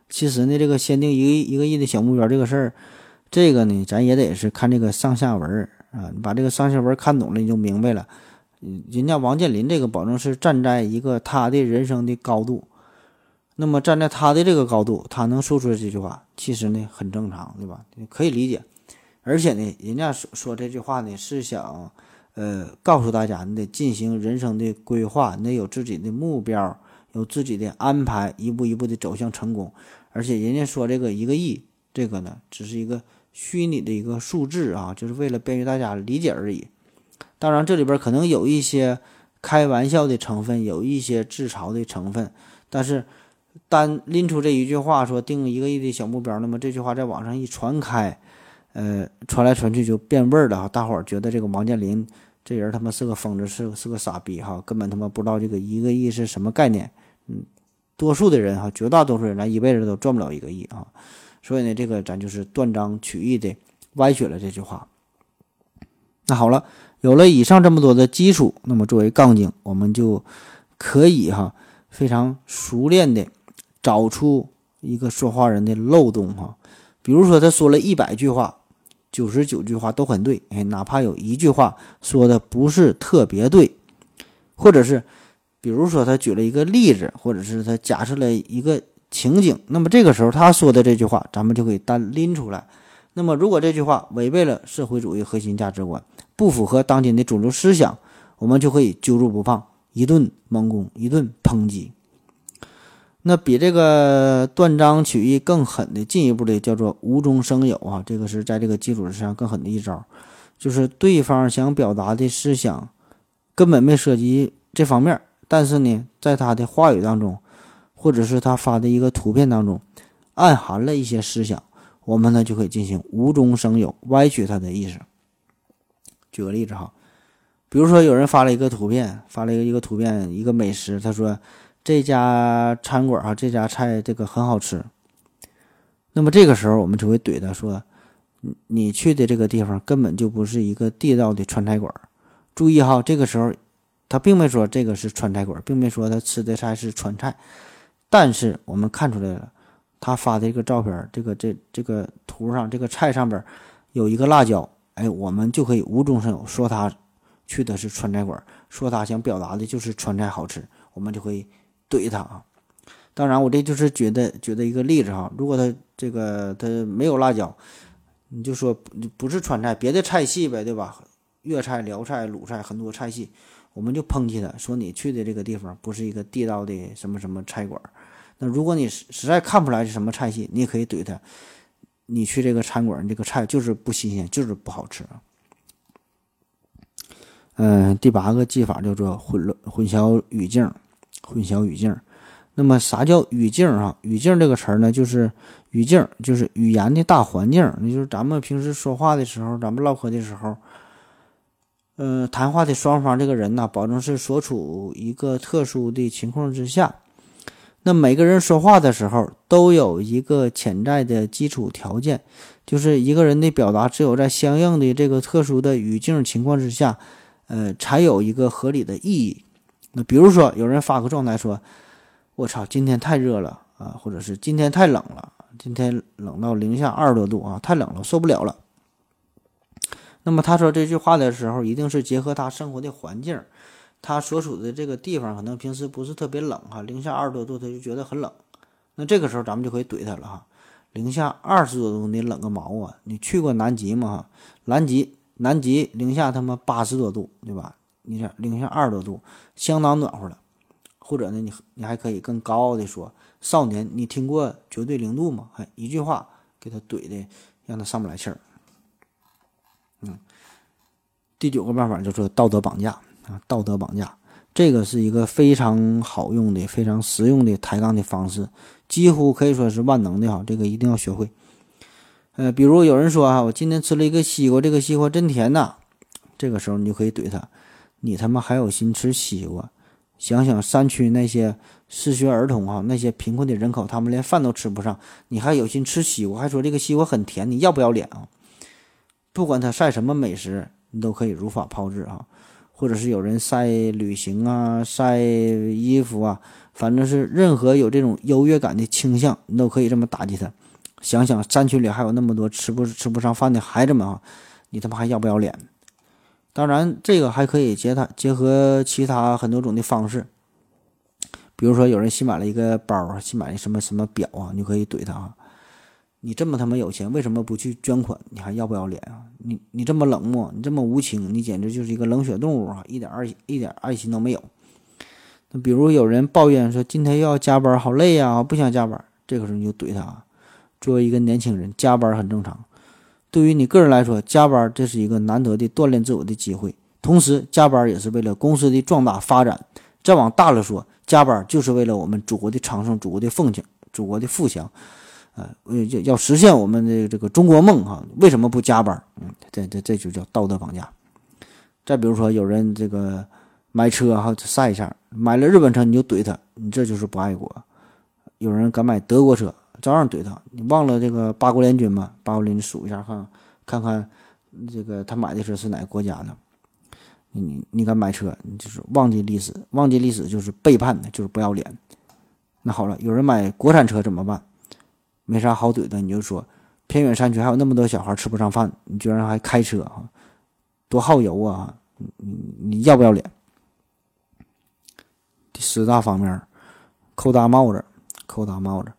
其实呢，这个先定一个一个亿的小目标这个事儿，这个呢，咱也得是看这个上下文啊。你把这个上下文看懂了，你就明白了。人家王健林这个保证是站在一个他的人生的高度，那么站在他的这个高度，他能说出来这句话，其实呢很正常，对吧？可以理解。而且呢，人家说说这句话呢，是想呃告诉大家，你得进行人生的规划，你得有自己的目标，有自己的安排，一步一步的走向成功。而且人家说这个一个亿，这个呢只是一个虚拟的一个数字啊，就是为了便于大家理解而已。当然，这里边可能有一些开玩笑的成分，有一些自嘲的成分。但是单拎出这一句话说定一个亿的小目标，那么这句话在网上一传开，呃，传来传去就变味儿了。大伙儿觉得这个王健林这人他妈是个疯子，是是个傻逼哈，根本他妈不知道这个一个亿是什么概念，嗯。多数的人哈，绝大多数人咱一辈子都赚不了一个亿啊，所以呢，这个咱就是断章取义的歪曲了这句话。那好了，有了以上这么多的基础，那么作为杠精，我们就可以哈非常熟练的找出一个说话人的漏洞哈。比如说他说了一百句话，九十九句话都很对，哎，哪怕有一句话说的不是特别对，或者是。比如说，他举了一个例子，或者是他假设了一个情景，那么这个时候他说的这句话，咱们就可以单拎出来。那么，如果这句话违背了社会主义核心价值观，不符合当今的主流思想，我们就可以揪住不放，一顿猛攻，一顿抨击。那比这个断章取义更狠的，进一步的叫做无中生有啊，这个是在这个基础之上更狠的一招，就是对方想表达的思想根本没涉及这方面。但是呢，在他的话语当中，或者是他发的一个图片当中，暗含了一些思想，我们呢就可以进行无中生有，歪曲他的意思。举个例子哈，比如说有人发了一个图片，发了一个一个图片，一个美食，他说这家餐馆啊，这家菜这个很好吃。那么这个时候我们就会怼他说，你你去的这个地方根本就不是一个地道的川菜馆。注意哈，这个时候。他并没说这个是川菜馆，并没说他吃的菜是川菜，但是我们看出来了，他发的这个照片，这个这这个图上这个菜上边有一个辣椒，哎，我们就可以无中生有说他去的是川菜馆，说他想表达的就是川菜好吃，我们就会怼他啊。当然，我这就是觉得举的一个例子哈，如果他这个他没有辣椒，你就说不是川菜，别的菜系呗，对吧？粤菜、辽菜、鲁菜很多菜系。我们就抨击他，说你去的这个地方不是一个地道的什么什么菜馆。那如果你实实在看不出来是什么菜系，你也可以怼他，你去这个餐馆，这个菜就是不新鲜，就是不好吃。嗯，第八个技法叫做混乱混淆语境，混淆语境。那么啥叫语境啊？语境这个词儿呢，就是语境，就是语言的大环境，那就是咱们平时说话的时候，咱们唠嗑的时候。呃，谈话的双方这个人呢，保证是所处一个特殊的情况之下。那每个人说话的时候，都有一个潜在的基础条件，就是一个人的表达只有在相应的这个特殊的语境情况之下，呃，才有一个合理的意义。那比如说，有人发个状态说：“我操，今天太热了啊！”或者是“今天太冷了，今天冷到零下二十多度啊，太冷了，受不了了。”那么他说这句话的时候，一定是结合他生活的环境，他所处的这个地方可能平时不是特别冷哈，零下二十多度他就觉得很冷。那这个时候咱们就可以怼他了哈，零下二十多度你冷个毛啊？你去过南极吗？哈，南极南极零下他妈八十多度，对吧？你想零下二十多度，相当暖和了。或者呢，你你还可以更高傲的说，少年，你听过绝对零度吗？哎一句话给他怼的，让他上不来气儿。嗯，第九个办法就是道德绑架啊，道德绑架，这个是一个非常好用的、非常实用的抬杠的方式，几乎可以说是万能的哈。这个一定要学会。呃，比如有人说啊，我今天吃了一个西瓜，这个西瓜真甜呐，这个时候你就可以怼他，你他妈还有心吃西瓜？想想山区那些失学儿童啊，那些贫困的人口，他们连饭都吃不上，你还有心吃西瓜，还说这个西瓜很甜，你要不要脸啊？不管他晒什么美食，你都可以如法炮制啊，或者是有人晒旅行啊、晒衣服啊，反正是任何有这种优越感的倾向，你都可以这么打击他。想想山区里还有那么多吃不吃不上饭的孩子们啊，你他妈还要不要脸？当然，这个还可以结他结合其他很多种的方式，比如说有人新买了一个包，新买的什么什么表啊，你就可以怼他啊。你这么他妈有钱，为什么不去捐款？你还要不要脸啊？你你这么冷漠，你这么无情，你简直就是一个冷血动物啊！一点爱一点爱心都没有。那比如有人抱怨说今天又要加班，好累呀，不想加班。这个时候你就怼他啊。作为一个年轻人，加班很正常。对于你个人来说，加班这是一个难得的锻炼自我的机会，同时加班也是为了公司的壮大发展。再往大了说，加班就是为了我们祖国的昌盛、祖国的凤强、祖国的富强。呃，要要实现我们的这个中国梦哈，为什么不加班？嗯，这这这就叫道德绑架。再比如说，有人这个买车哈晒一下，买了日本车你就怼他，你这就是不爱国。有人敢买德国车，照样怼他。你忘了这个八国联军吗？八国联军数一下看，看看这个他买的车是哪个国家的？你你敢买车，你就是忘记历史，忘记历史就是背叛的，就是不要脸。那好了，有人买国产车怎么办？没啥好怼的，你就说偏远山区还有那么多小孩吃不上饭，你居然还开车啊，多耗油啊！你你要不要脸？第十大方面，扣大帽子，扣大帽子，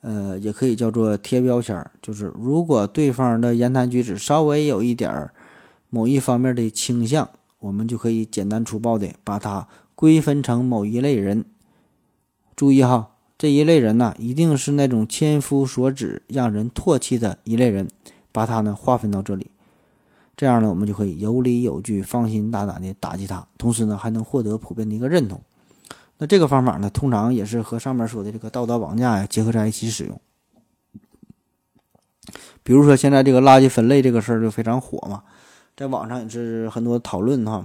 呃，也可以叫做贴标签，就是如果对方的言谈举止稍微有一点儿某一方面的倾向，我们就可以简单粗暴的把它归分成某一类人。注意哈。这一类人呢，一定是那种千夫所指、让人唾弃的一类人，把他呢划分到这里，这样呢，我们就可以有理有据、放心大胆的打击他，同时呢，还能获得普遍的一个认同。那这个方法呢，通常也是和上面说的这个道德绑架呀结合在一起使用。比如说现在这个垃圾分类这个事儿就非常火嘛，在网上也是很多讨论哈。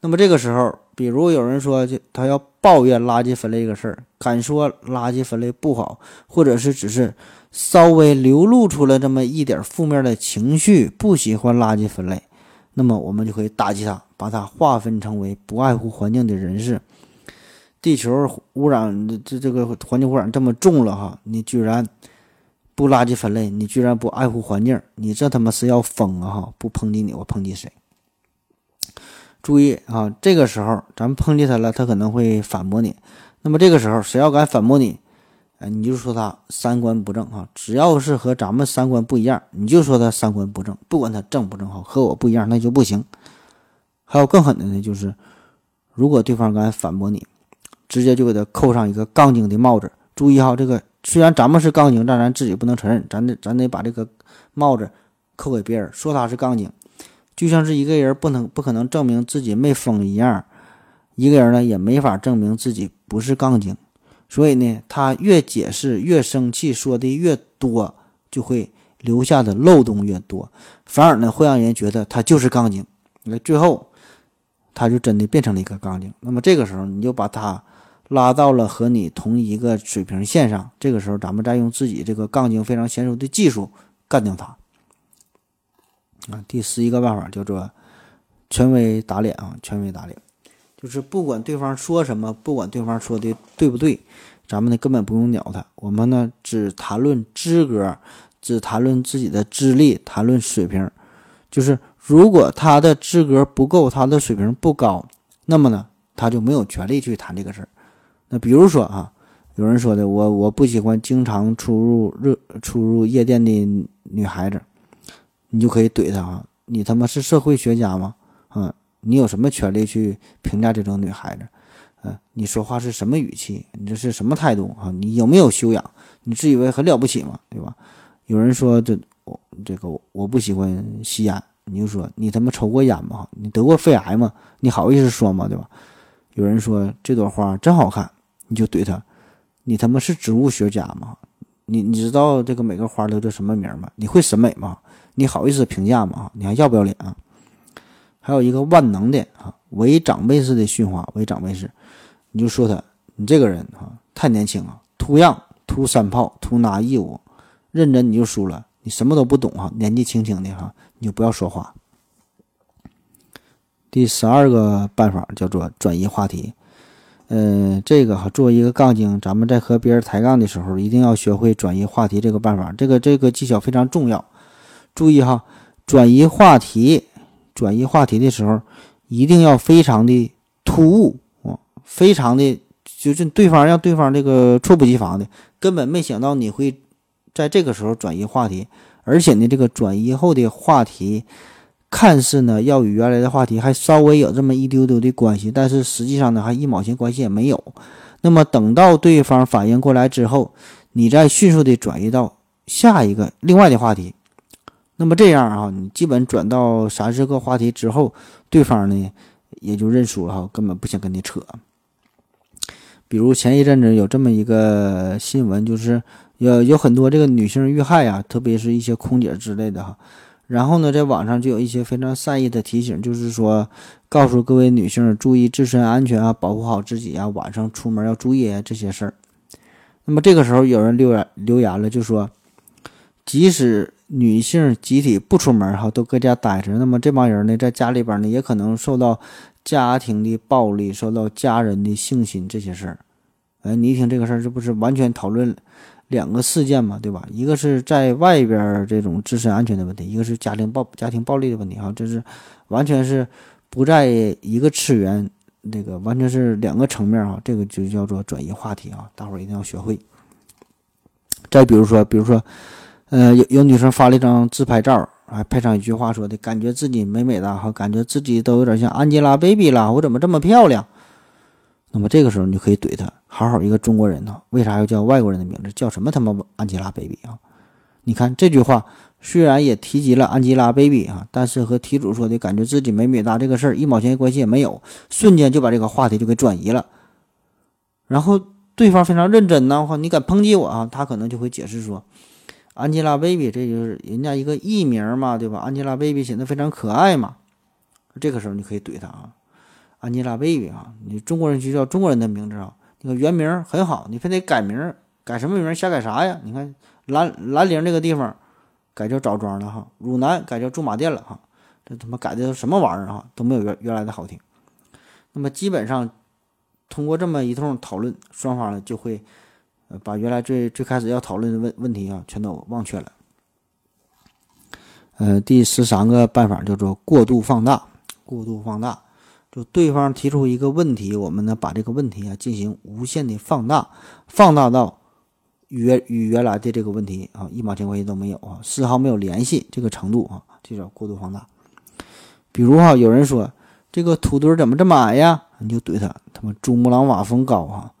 那么这个时候，比如有人说就他要抱怨垃圾分类这个事儿，敢说垃圾分类不好，或者是只是稍微流露出了这么一点负面的情绪，不喜欢垃圾分类，那么我们就可以打击他，把他划分成为不爱护环境的人士。地球污染这这个环境污染这么重了哈，你居然不垃圾分类，你居然不爱护环境，你这他妈是要疯啊哈！不抨击你，我抨击谁？注意啊，这个时候咱们抨击他了，他可能会反驳你。那么这个时候，谁要敢反驳你，哎，你就说他三观不正啊！只要是和咱们三观不一样，你就说他三观不正，不管他正不正好，和我不一样那就不行。还有更狠的呢，就是如果对方敢反驳你，直接就给他扣上一个杠精的帽子。注意哈，这个虽然咱们是杠精，但咱自己不能承认，咱得咱得把这个帽子扣给别人，说他是杠精。就像是一个人不能不可能证明自己没疯一样，一个人呢也没法证明自己不是杠精，所以呢，他越解释越生气，说的越多，就会留下的漏洞越多，反而呢会让人觉得他就是杠精，那最后他就真的变成了一个杠精。那么这个时候你就把他拉到了和你同一个水平线上，这个时候咱们再用自己这个杠精非常娴熟的技术干掉他。啊，第十一个办法叫做权威打脸啊，权威打脸，就是不管对方说什么，不管对方说的对不对，咱们呢根本不用鸟他，我们呢只谈论资格，只谈论自己的资历，谈论水平。就是如果他的资格不够，他的水平不高，那么呢他就没有权利去谈这个事儿。那比如说啊，有人说的我我不喜欢经常出入热出入夜店的女孩子。你就可以怼他啊！你他妈是社会学家吗？嗯，你有什么权利去评价这种女孩子？嗯，你说话是什么语气？你这是什么态度啊？你有没有修养？你自以为很了不起吗？对吧？有人说这我这个我不喜欢吸烟，你就说你他妈抽过烟吗？你得过肺癌吗？你好意思说吗？对吧？有人说这朵花真好看，你就怼他，你他妈是植物学家吗？你你知道这个每个花都叫什么名吗？你会审美吗？你好意思评价吗？你还要不要脸啊？还有一个万能的啊，为长辈式的训话，为长辈式，你就说他，你这个人啊，太年轻了，图样，图三炮，图拿义务，认真你就输了，你什么都不懂哈，年纪轻轻的哈，你就不要说话。第十二个办法叫做转移话题，呃，这个哈，作为一个杠精，咱们在和别人抬杠的时候，一定要学会转移话题这个办法，这个这个技巧非常重要。注意哈，转移话题，转移话题的时候，一定要非常的突兀啊，非常的就是对方让对方这个猝不及防的，根本没想到你会在这个时候转移话题，而且呢，这个转移后的话题看似呢要与原来的话题还稍微有这么一丢丢的关系，但是实际上呢还一毛钱关系也没有。那么等到对方反应过来之后，你再迅速的转移到下一个另外的话题。那么这样啊，你基本转到三四个话题之后，对方呢也就认输了哈，根本不想跟你扯。比如前一阵子有这么一个新闻，就是有有很多这个女性遇害啊，特别是一些空姐之类的哈。然后呢，在网上就有一些非常善意的提醒，就是说告诉各位女性注意自身安全啊，保护好自己啊，晚上出门要注意这些事儿。那么这个时候有人留言留言了，就说即使。女性集体不出门哈，都搁家待着。那么这帮人呢，在家里边呢，也可能受到家庭的暴力，受到家人的性侵这些事儿。哎，你一听这个事儿，这不是完全讨论两个事件嘛，对吧？一个是在外边这种自身安全的问题，一个是家庭暴家庭暴力的问题哈，这是完全是不在一个次元，这个完全是两个层面啊。这个就叫做转移话题啊，大伙儿一定要学会。再比如说，比如说。呃，有有女生发了一张自拍照，还配上一句话，说的感觉自己美美的哈，感觉自己都有点像 Angelababy 了，我怎么这么漂亮？那么这个时候你就可以怼他，好好一个中国人呢，为啥要叫外国人的名字？叫什么他妈安吉拉 baby 啊？你看这句话虽然也提及了安吉拉 baby 啊，但是和题主说的感觉自己美美哒这个事儿一毛钱关系也没有，瞬间就把这个话题就给转移了。然后对方非常认真呢，话你敢抨击我啊？他可能就会解释说。安吉拉 baby 这就是人家一个艺名嘛，对吧安吉拉 baby 显得非常可爱嘛。这个时候你可以怼他啊，Angelababy 啊，你中国人就叫中国人的名字啊，那个原名很好，你非得改名，改什么名？瞎改啥呀？你看兰兰陵这个地方改叫枣庄了哈，汝南改叫驻马店了哈，这他妈改的都什么玩意儿啊？都没有原原来的好听。那么基本上通过这么一通讨论，双方呢就会把原来最最开始要讨论的问问题啊全都忘却了。呃，第十三个办法叫做过度放大。过度放大，就对方提出一个问题，我们呢把这个问题啊进行无限的放大，放大到原与原来的这个问题啊一毛钱关系都没有啊，丝毫没有联系这个程度啊，这叫过度放大。比如哈，有人说这个土堆怎么这么矮呀？你就怼他，他妈珠穆朗玛峰高哈，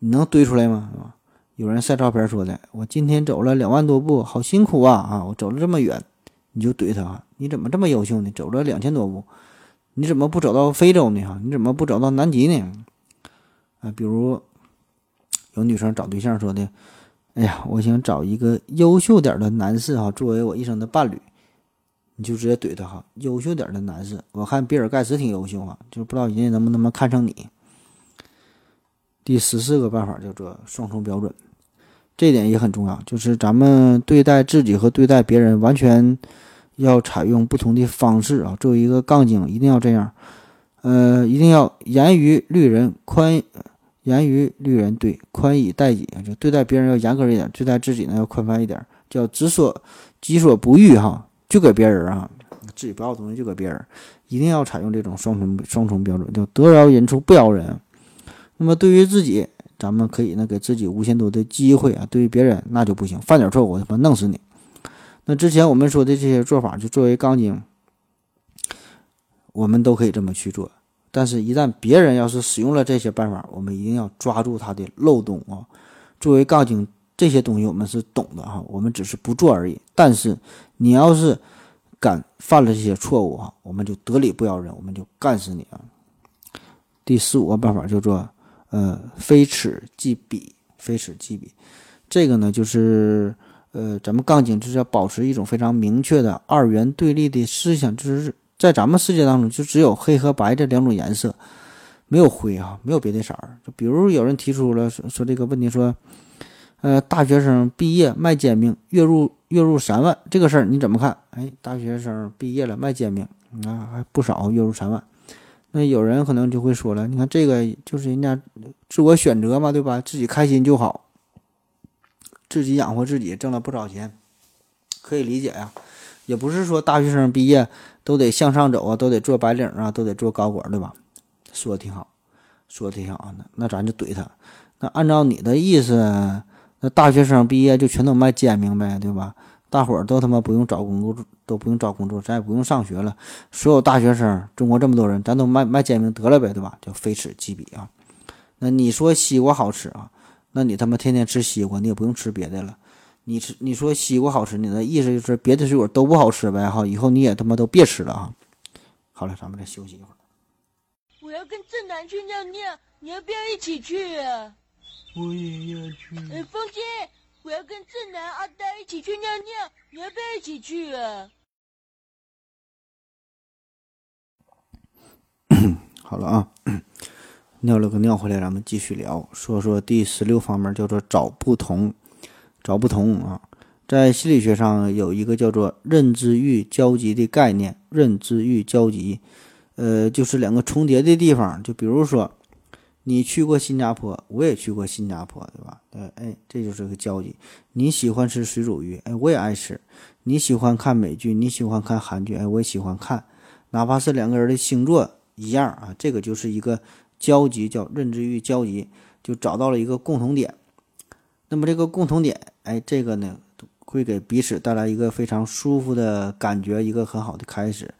你能堆出来吗？是吧？有人晒照片说的，我今天走了两万多步，好辛苦啊啊！我走了这么远。你就怼他，你怎么这么优秀呢？走了两千多步，你怎么不找到非洲呢？哈，你怎么不找到南极呢？啊，比如有女生找对象说的，哎呀，我想找一个优秀点的男士哈，作为我一生的伴侣。你就直接怼他哈，优秀点的男士，我看比尔盖茨挺优秀啊，就不知道人家能不能看上你。第十四个办法叫做双重标准，这点也很重要，就是咱们对待自己和对待别人完全。要采用不同的方式啊！作为一个杠精，一定要这样，呃，一定要严于律人，宽严于律人，对，宽以待己就对待别人要严格一点，对待自己呢要宽泛一点，叫己所己所不欲哈，就给别人啊，自己不要的东西就给别人，一定要采用这种双重双重标准，叫得饶人处不饶人。那么对于自己，咱们可以呢给自己无限多的机会啊，对于别人那就不行，犯点错误他妈弄死你。那之前我们说的这些做法，就作为杠精，我们都可以这么去做。但是，一旦别人要是使用了这些办法，我们一定要抓住他的漏洞啊！作为杠精，这些东西我们是懂的哈，我们只是不做而已。但是，你要是敢犯了这些错误哈，我们就得理不饶人，我们就干死你啊！第十五个办法叫做呃，非此即彼，非此即彼，这个呢就是。呃，咱们杠精就是要保持一种非常明确的二元对立的思想，就是在咱们世界当中就只有黑和白这两种颜色，没有灰啊，没有别的色儿。就比如有人提出了说说这个问题，说，呃，大学生毕业卖煎饼，月入月入三万，这个事儿你怎么看？哎，大学生毕业了卖煎饼，啊，还不少，月入三万。那有人可能就会说了，你看这个就是人家自我选择嘛，对吧？自己开心就好。自己养活自己，挣了不少钱，可以理解呀。也不是说大学生毕业都得向上走啊，都得做白领啊，都得做高管，对吧？说的挺好，说的挺好。那那咱就怼他。那按照你的意思，那大学生毕业就全都卖煎饼呗，对吧？大伙儿都他妈不用找工作，都不用找工作，咱也不用上学了。所有大学生，中国这么多人，咱都卖卖煎饼得了呗，对吧？叫非此即彼啊。那你说西瓜好吃啊？那你他妈天天吃西瓜，你也不用吃别的了。你吃你说西瓜好吃，你的意思就是别的水果都不好吃呗？哈，以后你也他妈都别吃了啊！好了，咱们再休息一会儿。我要跟正南去尿尿，你要不要一起去啊？我也要去。哎，风姐，我要跟正南、阿呆一起去尿尿，你要不要一起去啊？好了啊。尿了个尿回来，咱们继续聊，说说第十六方面，叫做找不同。找不同啊，在心理学上有一个叫做认知域交集的概念。认知域交集，呃，就是两个重叠的地方。就比如说，你去过新加坡，我也去过新加坡，对吧？呃，哎，这就是个交集。你喜欢吃水煮鱼，哎，我也爱吃。你喜欢看美剧，你喜欢看韩剧，哎，我也喜欢看。哪怕是两个人的星座一样啊，这个就是一个。交集叫认知域交集，就找到了一个共同点。那么这个共同点，哎，这个呢会给彼此带来一个非常舒服的感觉，一个很好的开始。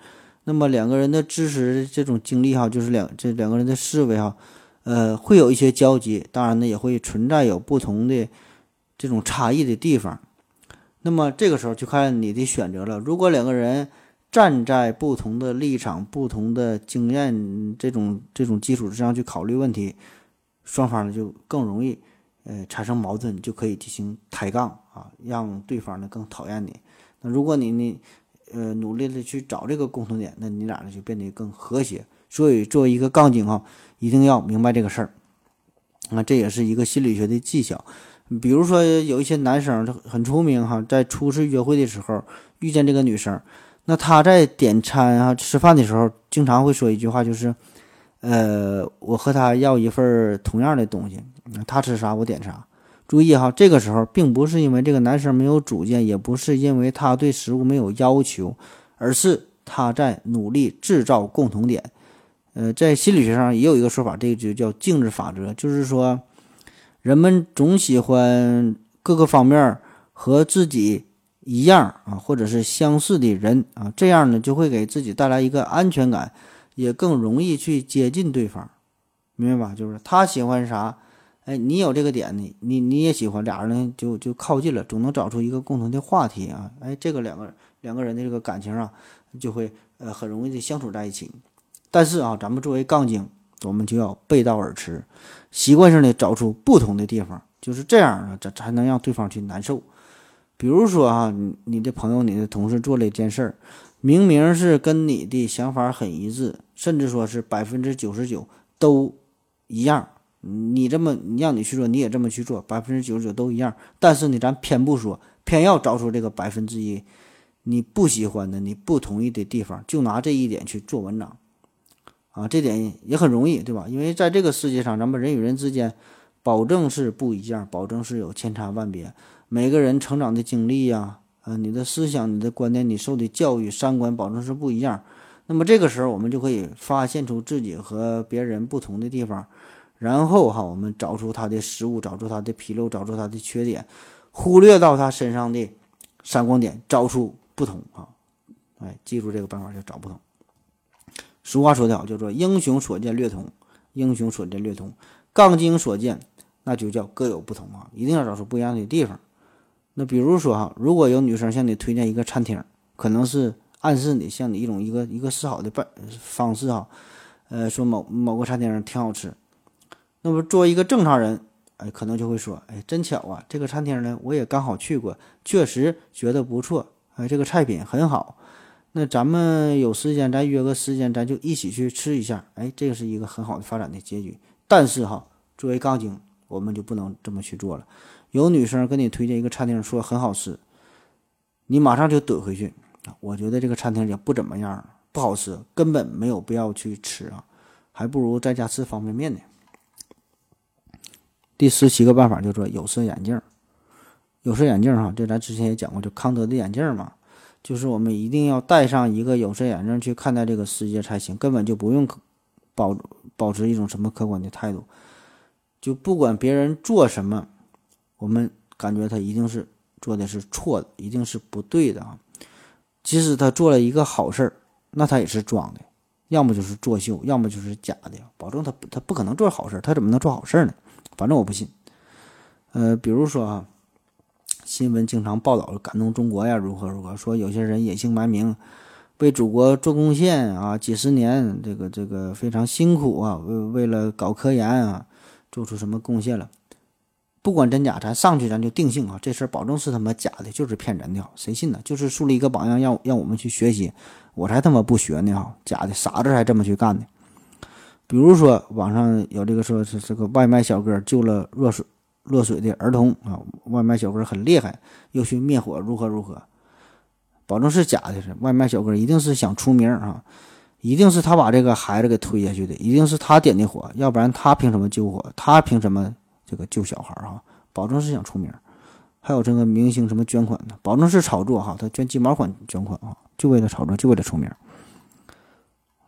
那么两个人的知识这种经历哈，就是两这两个人的思维哈，呃，会有一些交集，当然呢也会存在有不同的这种差异的地方。那么这个时候就看你的选择了。如果两个人，站在不同的立场、不同的经验这种这种基础之上去考虑问题，双方呢就更容易，呃，产生矛盾，就可以进行抬杠啊，让对方呢更讨厌你。那如果你你呃努力的去找这个共同点，那你俩呢就变得更和谐。所以作为一个杠精哈，一定要明白这个事儿。那这也是一个心理学的技巧。比如说有一些男生很出名哈，在初次约会的时候遇见这个女生。那他在点餐啊、吃饭的时候，经常会说一句话，就是，呃，我和他要一份同样的东西，他吃啥我点啥。注意哈，这个时候并不是因为这个男生没有主见，也不是因为他对食物没有要求，而是他在努力制造共同点。呃，在心理学上也有一个说法，这个就叫静止法则，就是说，人们总喜欢各个方面和自己一样啊，或者是相似的人啊，这样呢就会给自己带来一个安全感，也更容易去接近对方，明白吧？就是他喜欢啥，哎，你有这个点呢，你你也喜欢，俩人呢就就靠近了，总能找出一个共同的话题啊，哎，这个两个两个人的这个感情啊，就会呃很容易的相处在一起。但是啊，咱们作为杠精，我们就要背道而驰，习惯性的找出不同的地方，就是这样啊，这才能让对方去难受。比如说啊，你你的朋友、你的同事做了一件事儿，明明是跟你的想法很一致，甚至说是百分之九十九都一样，你这么你让你去做，你也这么去做，百分之九十九都一样，但是呢，咱偏不说，偏要找出这个百分之一你不喜欢的、你不同意的地方，就拿这一点去做文章。啊，这点也很容易，对吧？因为在这个世界上，咱们人与人之间，保证是不一样，保证是有千差万别。每个人成长的经历呀，呃，你的思想、你的观念、你受的教育、三观，保证是不一样。那么这个时候，我们就可以发现出自己和别人不同的地方，然后哈，我们找出他的失误，找出他的纰漏，找出他的缺点，忽略到他身上的闪光点，找出不同啊！哎，记住这个办法，就找不同。俗话说得好，叫做“英雄所见略同”，英雄所见略同，杠精所见那就叫各有不同啊！一定要找出不一样的地方。那比如说哈，如果有女生向你推荐一个餐厅，可能是暗示你向你一种一个一个示好的办方式哈，呃，说某某个餐厅挺好吃。那么作为一个正常人，哎，可能就会说，哎，真巧啊，这个餐厅呢，我也刚好去过，确实觉得不错，哎，这个菜品很好。那咱们有时间，咱约个时间，咱就一起去吃一下。哎，这个是一个很好的发展的结局。但是哈，作为杠精，我们就不能这么去做了。有女生跟你推荐一个餐厅，说很好吃，你马上就怼回去。我觉得这个餐厅也不怎么样，不好吃，根本没有必要去吃啊，还不如在家吃方便面呢。第十七个办法叫做有色眼镜。有色眼镜哈，这咱之前也讲过，就康德的眼镜嘛。就是我们一定要戴上一个有色眼镜去看待这个世界才行，根本就不用保保持一种什么客观的态度。就不管别人做什么，我们感觉他一定是做的是错的，一定是不对的啊。即使他做了一个好事儿，那他也是装的，要么就是作秀，要么就是假的。保证他他不可能做好事儿，他怎么能做好事儿呢？反正我不信。呃，比如说啊。新闻经常报道感动中国呀，如何如何？说有些人隐姓埋名，为祖国做贡献啊，几十年，这个这个非常辛苦啊，为为了搞科研啊，做出什么贡献了？不管真假，咱上去咱就定性啊，这事儿保证是他妈假的，就是骗人的，谁信呢？就是树立一个榜样，让让我们去学习，我才他妈不学呢哈，假的，傻子才这么去干呢。比如说网上有这个说是这个外卖小哥救了落水。落水的儿童啊，外卖小哥很厉害，又去灭火，如何如何？保证是假的，是外卖小哥一定是想出名啊，一定是他把这个孩子给推下去的，一定是他点的火，要不然他凭什么救火？他凭什么这个救小孩啊？保证是想出名。还有这个明星什么捐款的，保证是炒作哈，他捐鸡毛款捐款啊，就为了炒作，就为了出名。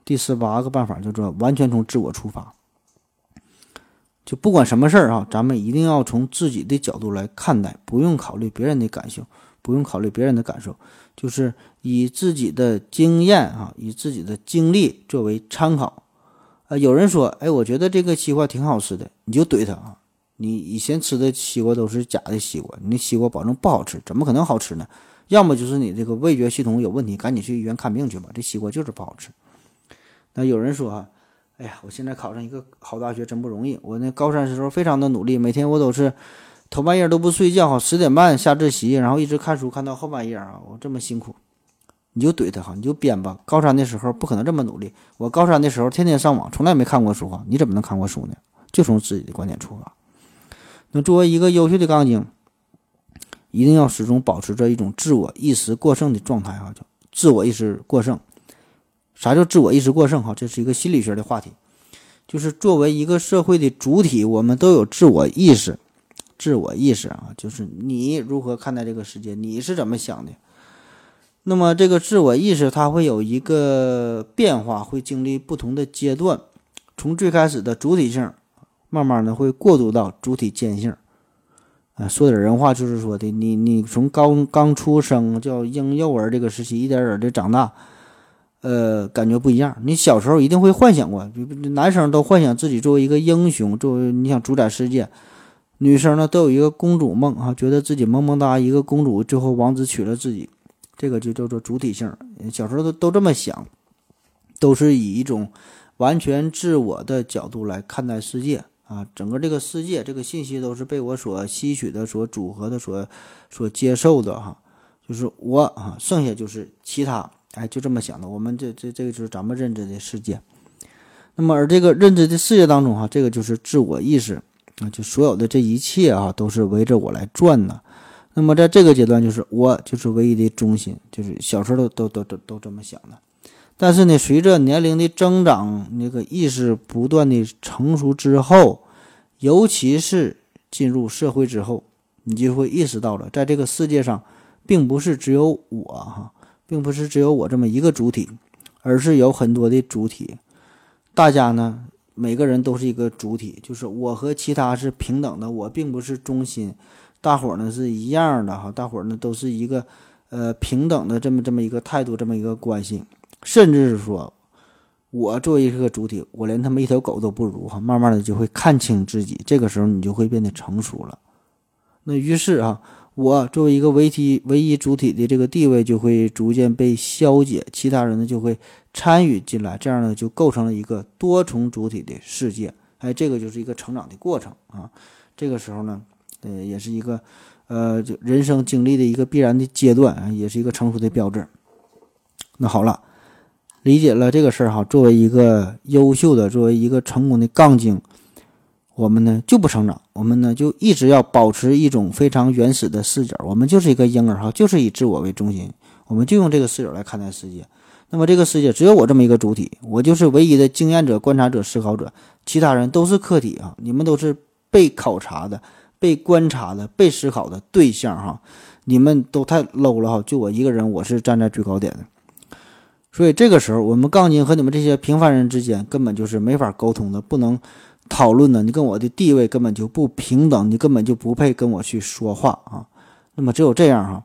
第十八个办法叫做完全从自我出发。就不管什么事儿啊，咱们一定要从自己的角度来看待，不用考虑别人的感受，不用考虑别人的感受，就是以自己的经验啊，以自己的经历作为参考。啊，有人说，哎，我觉得这个西瓜挺好吃的，你就怼他啊！你以前吃的西瓜都是假的西瓜，你那西瓜保证不好吃，怎么可能好吃呢？要么就是你这个味觉系统有问题，赶紧去医院看病去吧。这西瓜就是不好吃。那有人说啊。哎呀，我现在考上一个好大学真不容易。我那高三的时候非常的努力，每天我都是头半夜都不睡觉，好十点半下自习，然后一直看书看到后半夜啊。我这么辛苦，你就怼他哈，你就编吧。高三的时候不可能这么努力。我高三的时候天天上网，从来没看过书啊。你怎么能看过书呢？就从自己的观点出发。那作为一个优秀的钢精，一定要始终保持着一种自我意识过剩的状态哈，就自我意识过剩。啥叫自我意识过剩？哈，这是一个心理学的话题，就是作为一个社会的主体，我们都有自我意识。自我意识啊，就是你如何看待这个世界，你是怎么想的？那么这个自我意识它会有一个变化，会经历不同的阶段，从最开始的主体性，慢慢的会过渡到主体间性。啊，说点人话就是说的，你你从刚刚出生叫婴幼儿这个时期，一点点的长大，呃，感觉不一样。你小时候一定会幻想过，男生都幻想自己作为一个英雄，作为你想主宰世界。女生呢都有一个公主梦啊，觉得自己萌萌哒一个公主，最后王子娶了自己，这个就叫做主体性。小时候都都这么想，都是以一种完全自我的角度来看待世界啊。整个这个世界，这个信息都是被我所吸取的、所组合的、所所接受的哈。就是我啊，剩下就是其他，哎，就这么想的。我们这这这个就是咱们认知的世界。那么而这个认知的世界当中哈，这个就是自我意识。啊，就所有的这一切啊，都是围着我来转呢。那么在这个阶段，就是我就是唯一的中心，就是小时候都都都都都这么想的。但是呢，随着年龄的增长，那个意识不断的成熟之后，尤其是进入社会之后，你就会意识到了，在这个世界上，并不是只有我哈，并不是只有我这么一个主体，而是有很多的主体，大家呢。每个人都是一个主体，就是我和其他是平等的，我并不是中心，大伙儿呢是一样的哈，大伙儿呢都是一个呃平等的这么这么一个态度，这么一个关系，甚至是说，我作为一个主体，我连他们一条狗都不如哈，慢慢的就会看清自己，这个时候你就会变得成熟了，那于是啊。我作为一个唯一唯一主体的这个地位就会逐渐被消解，其他人呢就会参与进来，这样呢就构成了一个多重主体的世界。哎，这个就是一个成长的过程啊。这个时候呢，呃，也是一个呃，就人生经历的一个必然的阶段，也是一个成熟的标志。那好了，理解了这个事儿哈。作为一个优秀的，作为一个成功的杠精。我们呢就不成长，我们呢就一直要保持一种非常原始的视角，我们就是一个婴儿哈，就是以自我为中心，我们就用这个视角来看待世界。那么这个世界只有我这么一个主体，我就是唯一的经验者、观察者、思考者，其他人都是客体啊，你们都是被考察的、被观察的、被思考的对象哈，你们都太 low 了哈，就我一个人，我是站在最高点的。所以这个时候，我们杠精和你们这些平凡人之间根本就是没法沟通的，不能。讨论呢？你跟我的地位根本就不平等，你根本就不配跟我去说话啊！那么只有这样哈，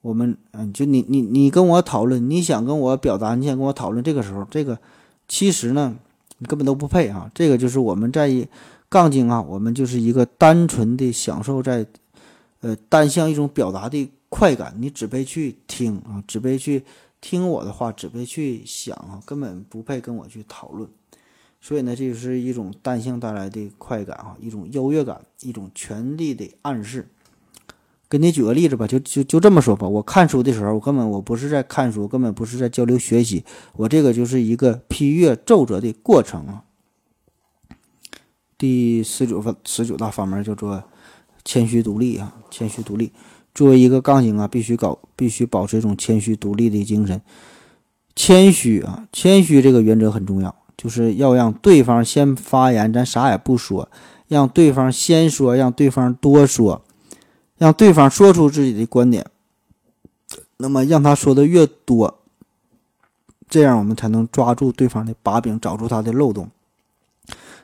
我们嗯，就你你你跟我讨论，你想跟我表达，你想跟我讨论，这个时候，这个其实呢，你根本都不配啊！这个就是我们在杠精啊，我们就是一个单纯的享受在呃单向一种表达的快感，你只配去听啊，只配去听我的话，只配去想啊，根本不配跟我去讨论。所以呢，这就是一种单性带来的快感啊，一种优越感，一种权力的暗示。给你举个例子吧，就就就这么说吧。我看书的时候，我根本我不是在看书，根本不是在交流学习，我这个就是一个批阅奏折的过程啊。第十九分十九大方面叫做谦虚独立啊，谦虚独立。作为一个杠精啊，必须搞，必须保持一种谦虚独立的精神。谦虚啊，谦虚这个原则很重要。就是要让对方先发言，咱啥也不说，让对方先说，让对方多说，让对方说出自己的观点。那么让他说的越多，这样我们才能抓住对方的把柄，找出他的漏洞。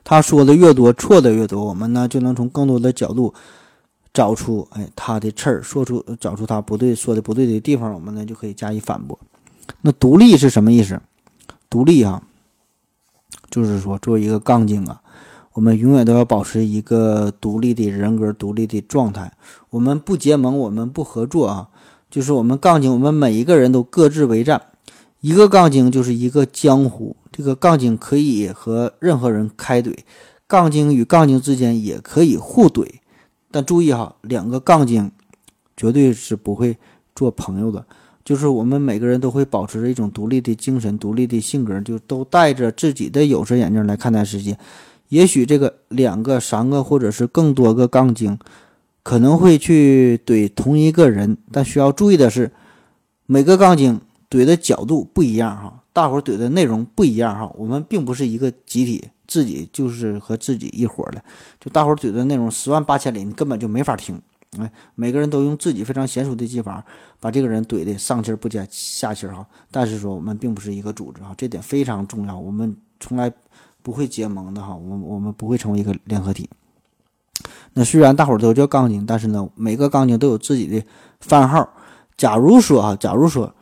他说的越多，错的越多，我们呢就能从更多的角度找出哎他的刺儿，说出找出他不对说的不对的地方，我们呢就可以加以反驳。那独立是什么意思？独立啊。就是说，作为一个杠精啊，我们永远都要保持一个独立的人格、独立的状态。我们不结盟，我们不合作啊。就是我们杠精，我们每一个人都各自为战。一个杠精就是一个江湖，这个杠精可以和任何人开怼，杠精与杠精之间也可以互怼。但注意哈，两个杠精绝对是不会做朋友的。就是我们每个人都会保持着一种独立的精神、独立的性格，就都戴着自己的有色眼镜来看待世界。也许这个两个、三个或者是更多个杠精，可能会去怼同一个人，但需要注意的是，每个杠精怼的角度不一样哈，大伙怼的内容不一样哈，我们并不是一个集体，自己就是和自己一伙的，就大伙儿怼的内容十万八千里，你根本就没法听。哎，每个人都用自己非常娴熟的技法，把这个人怼的上气不接下气哈。但是说我们并不是一个组织哈，这点非常重要。我们从来不会结盟的哈，我我们不会成为一个联合体。那虽然大伙都叫钢筋，但是呢，每个钢筋都有自己的番号。假如说啊，假如说，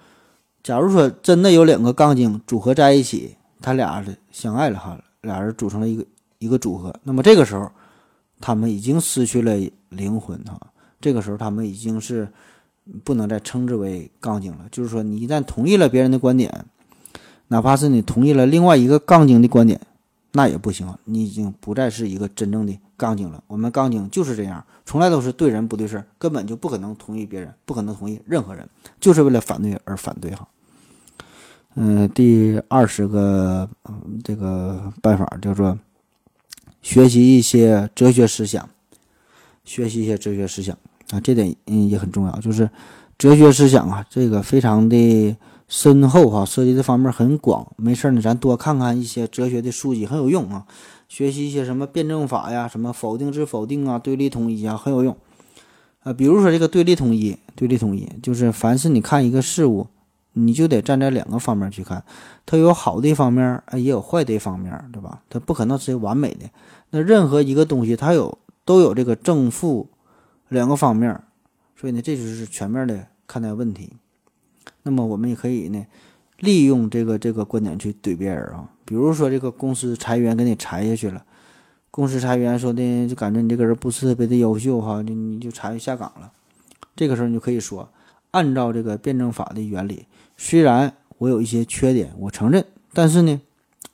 假如说真的有两个钢筋组合在一起，他俩相爱了哈，俩人组成了一个一个组合，那么这个时候，他们已经失去了灵魂哈。这个时候，他们已经是不能再称之为杠精了。就是说，你一旦同意了别人的观点，哪怕是你同意了另外一个杠精的观点，那也不行。你已经不再是一个真正的杠精了。我们杠精就是这样，从来都是对人不对事，根本就不可能同意别人，不可能同意任何人，就是为了反对而反对哈。嗯，第二十个这个办法叫做学习一些哲学思想，学习一些哲学思想。啊，这点嗯也很重要，就是哲学思想啊，这个非常的深厚哈，涉及的方面很广。没事呢，咱多看看一些哲学的书籍，很有用啊。学习一些什么辩证法呀，什么否定之否定啊，对立统一啊，很有用啊。比如说这个对立统一，对立统一就是凡是你看一个事物，你就得站在两个方面去看，它有好的一方面，也有坏的一方面，对吧？它不可能是完美的。那任何一个东西，它有都有这个正负。两个方面，所以呢，这就是全面的看待问题。那么我们也可以呢，利用这个这个观点去怼别人啊。比如说，这个公司裁员给你裁下去了，公司裁员说的就感觉你这个人不是特别的优秀哈，就你就裁下岗了。这个时候你就可以说，按照这个辩证法的原理，虽然我有一些缺点，我承认，但是呢，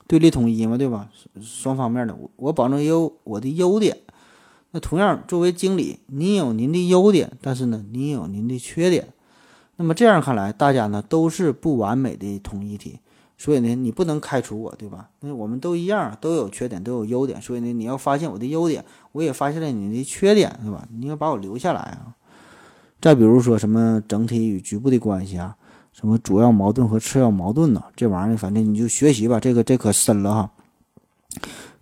对立统一嘛，对吧？双方面的，我我保证也有我的优点。那同样，作为经理，您有您的优点，但是呢，您有您的缺点。那么这样看来，大家呢都是不完美的统一体，所以呢，你不能开除我，对吧？那我们都一样，都有缺点，都有优点，所以呢，你要发现我的优点，我也发现了你的缺点，对吧？你要把我留下来啊。再比如说什么整体与局部的关系啊，什么主要矛盾和次要矛盾呢？这玩意儿，反正你就学习吧，这个这可深了哈。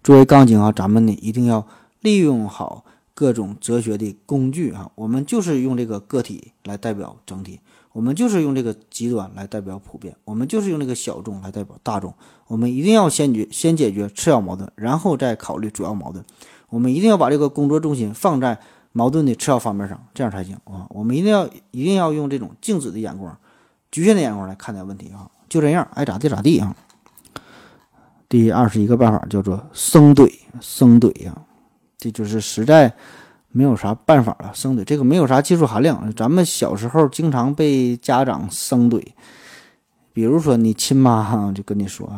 作为杠精啊，咱们呢一定要。利用好各种哲学的工具啊，我们就是用这个个体来代表整体，我们就是用这个极端来代表普遍，我们就是用这个小众来代表大众。我们一定要先决先解决次要矛盾，然后再考虑主要矛盾。我们一定要把这个工作重心放在矛盾的次要方面上，这样才行啊！我们一定要一定要用这种静止的眼光、局限的眼光来看待问题啊！就这样，爱咋地咋地啊！第二十一个办法叫做生怼，生怼呀。这就是实在没有啥办法了，生怼这个没有啥技术含量。咱们小时候经常被家长生怼，比如说你亲妈就跟你说：“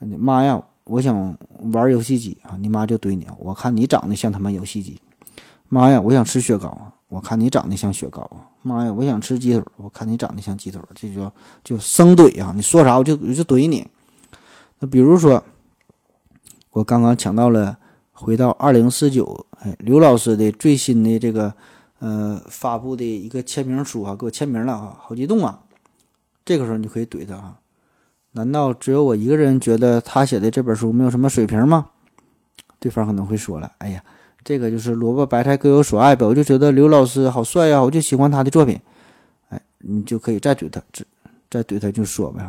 你妈呀，我想玩游戏机啊。”你妈就怼你：“我看你长得像他妈游戏机。”妈呀，我想吃雪糕啊！我看你长得像雪糕啊！妈呀，我想吃鸡腿，我看你长得像鸡腿。这就就生怼啊！你说啥我就就怼你。那比如说，我刚刚抢到了。回到二零四九，哎，刘老师的最新的这个，呃，发布的一个签名书啊，给我签名了啊，好激动啊！这个时候你就可以怼他啊，难道只有我一个人觉得他写的这本书没有什么水平吗？对方可能会说了，哎呀，这个就是萝卜白菜各有所爱呗，我就觉得刘老师好帅呀，我就喜欢他的作品，哎，你就可以再怼他，再怼他就说呗。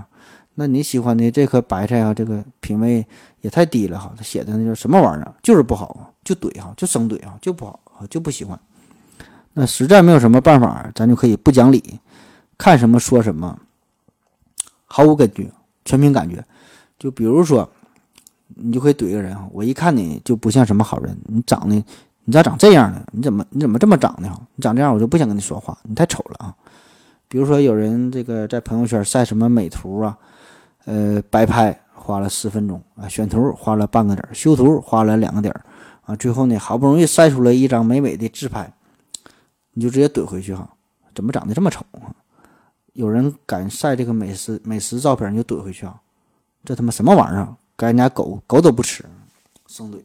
那你喜欢的这颗白菜啊，这个品味也太低了哈！他写的那叫什么玩意儿？就是不好，就怼哈，就生怼哈，就不好啊，就不喜欢。那实在没有什么办法，咱就可以不讲理，看什么说什么，毫无根据，全凭感觉。就比如说，你就可以怼一个人哈，我一看你就不像什么好人，你长得你咋长这样呢？你怎么你怎么这么长的哈？你长这样我就不想跟你说话，你太丑了啊！比如说有人这个在朋友圈晒什么美图啊。呃，摆拍花了十分钟啊，选图花了半个点儿，修图花了两个点儿啊，最后呢，好不容易晒出来一张美美的自拍，你就直接怼回去哈，怎么长得这么丑啊？有人敢晒这个美食美食照片，你就怼回去啊，这他妈什么玩意儿？该人家狗狗都不吃，生怼。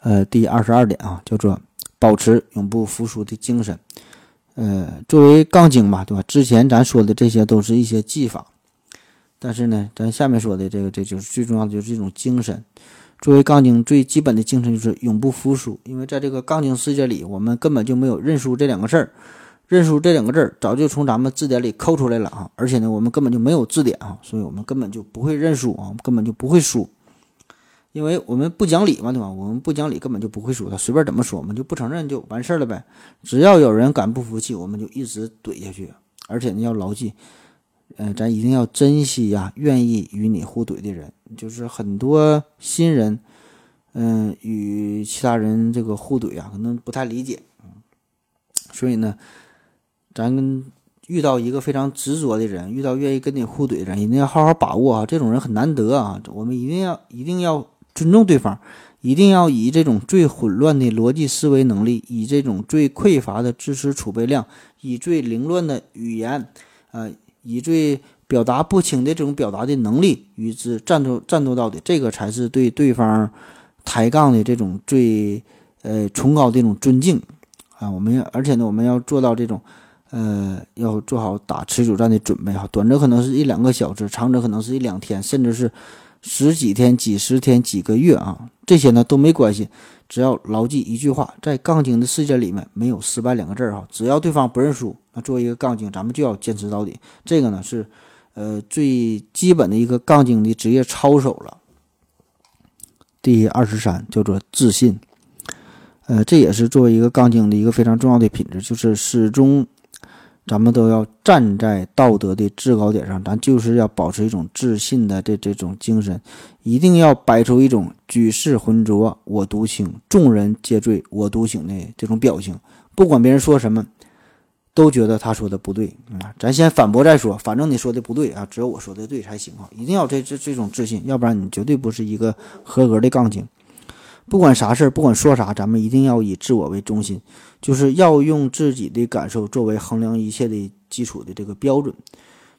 呃，第二十二点啊，叫做保持永不服输的精神。呃，作为杠精吧，对吧？之前咱说的这些都是一些技法，但是呢，咱下面说的这个，这就是最重要的，就是一种精神。作为杠精，最基本的精神就是永不服输，因为在这个杠精世界里，我们根本就没有认输这两个字儿。认输这两个字儿早就从咱们字典里抠出来了啊！而且呢，我们根本就没有字典啊，所以我们根本就不会认输啊，根本就不会输，因为我们不讲理嘛，对吧？我们不讲理，根本就不会输。他随便怎么说，我们就不承认就完事儿了呗。只要有人敢不服气，我们就一直怼下去。而且呢，要牢记，呃，咱一定要珍惜呀，愿意与你互怼的人。就是很多新人，嗯，与其他人这个互怼啊，可能不太理解，所以呢。咱遇到一个非常执着的人，遇到愿意跟你互怼的人，一定要好好把握啊！这种人很难得啊，我们一定要一定要尊重对方，一定要以这种最混乱的逻辑思维能力，以这种最匮乏的知识储备量，以最凌乱的语言，呃，以最表达不清的这种表达的能力与之战斗战斗到底，这个才是对对方抬杠的这种最呃崇高的一种尊敬啊！我们要，而且呢，我们要做到这种。呃，要做好打持久战的准备哈，短则可能是一两个小时，长则可能是一两天，甚至是十几天、几十天、几个月啊，这些呢都没关系，只要牢记一句话，在杠精的世界里面没有失败两个字儿哈，只要对方不认输，那作为一个杠精，咱们就要坚持到底，这个呢是呃最基本的一个杠精的职业操守了。第二十三叫做自信，呃，这也是作为一个杠精的一个非常重要的品质，就是始终。咱们都要站在道德的制高点上，咱就是要保持一种自信的这这种精神，一定要摆出一种举世浑浊我独清，众人皆醉我独醒的这种表情。不管别人说什么，都觉得他说的不对啊，咱先反驳再说，反正你说的不对啊，只有我说的对才行啊！一定要这这这种自信，要不然你绝对不是一个合格的杠精。不管啥事儿，不管说啥，咱们一定要以自我为中心，就是要用自己的感受作为衡量一切的基础的这个标准。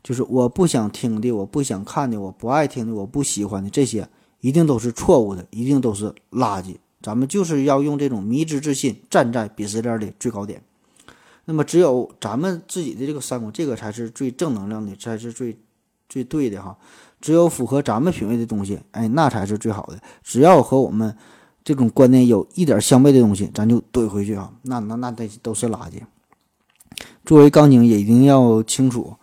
就是我不想听的，我不想看的，我不爱听的，我不喜欢的这些，一定都是错误的，一定都是垃圾。咱们就是要用这种迷之自信，站在鄙视链的最高点。那么，只有咱们自己的这个三观，这个才是最正能量的，才是最最对的哈。只有符合咱们品味的东西，哎，那才是最好的。只要和我们。这种观念有一点儿相悖的东西，咱就怼回去啊！那那那得都是垃圾。作为杠精，也一定要清楚，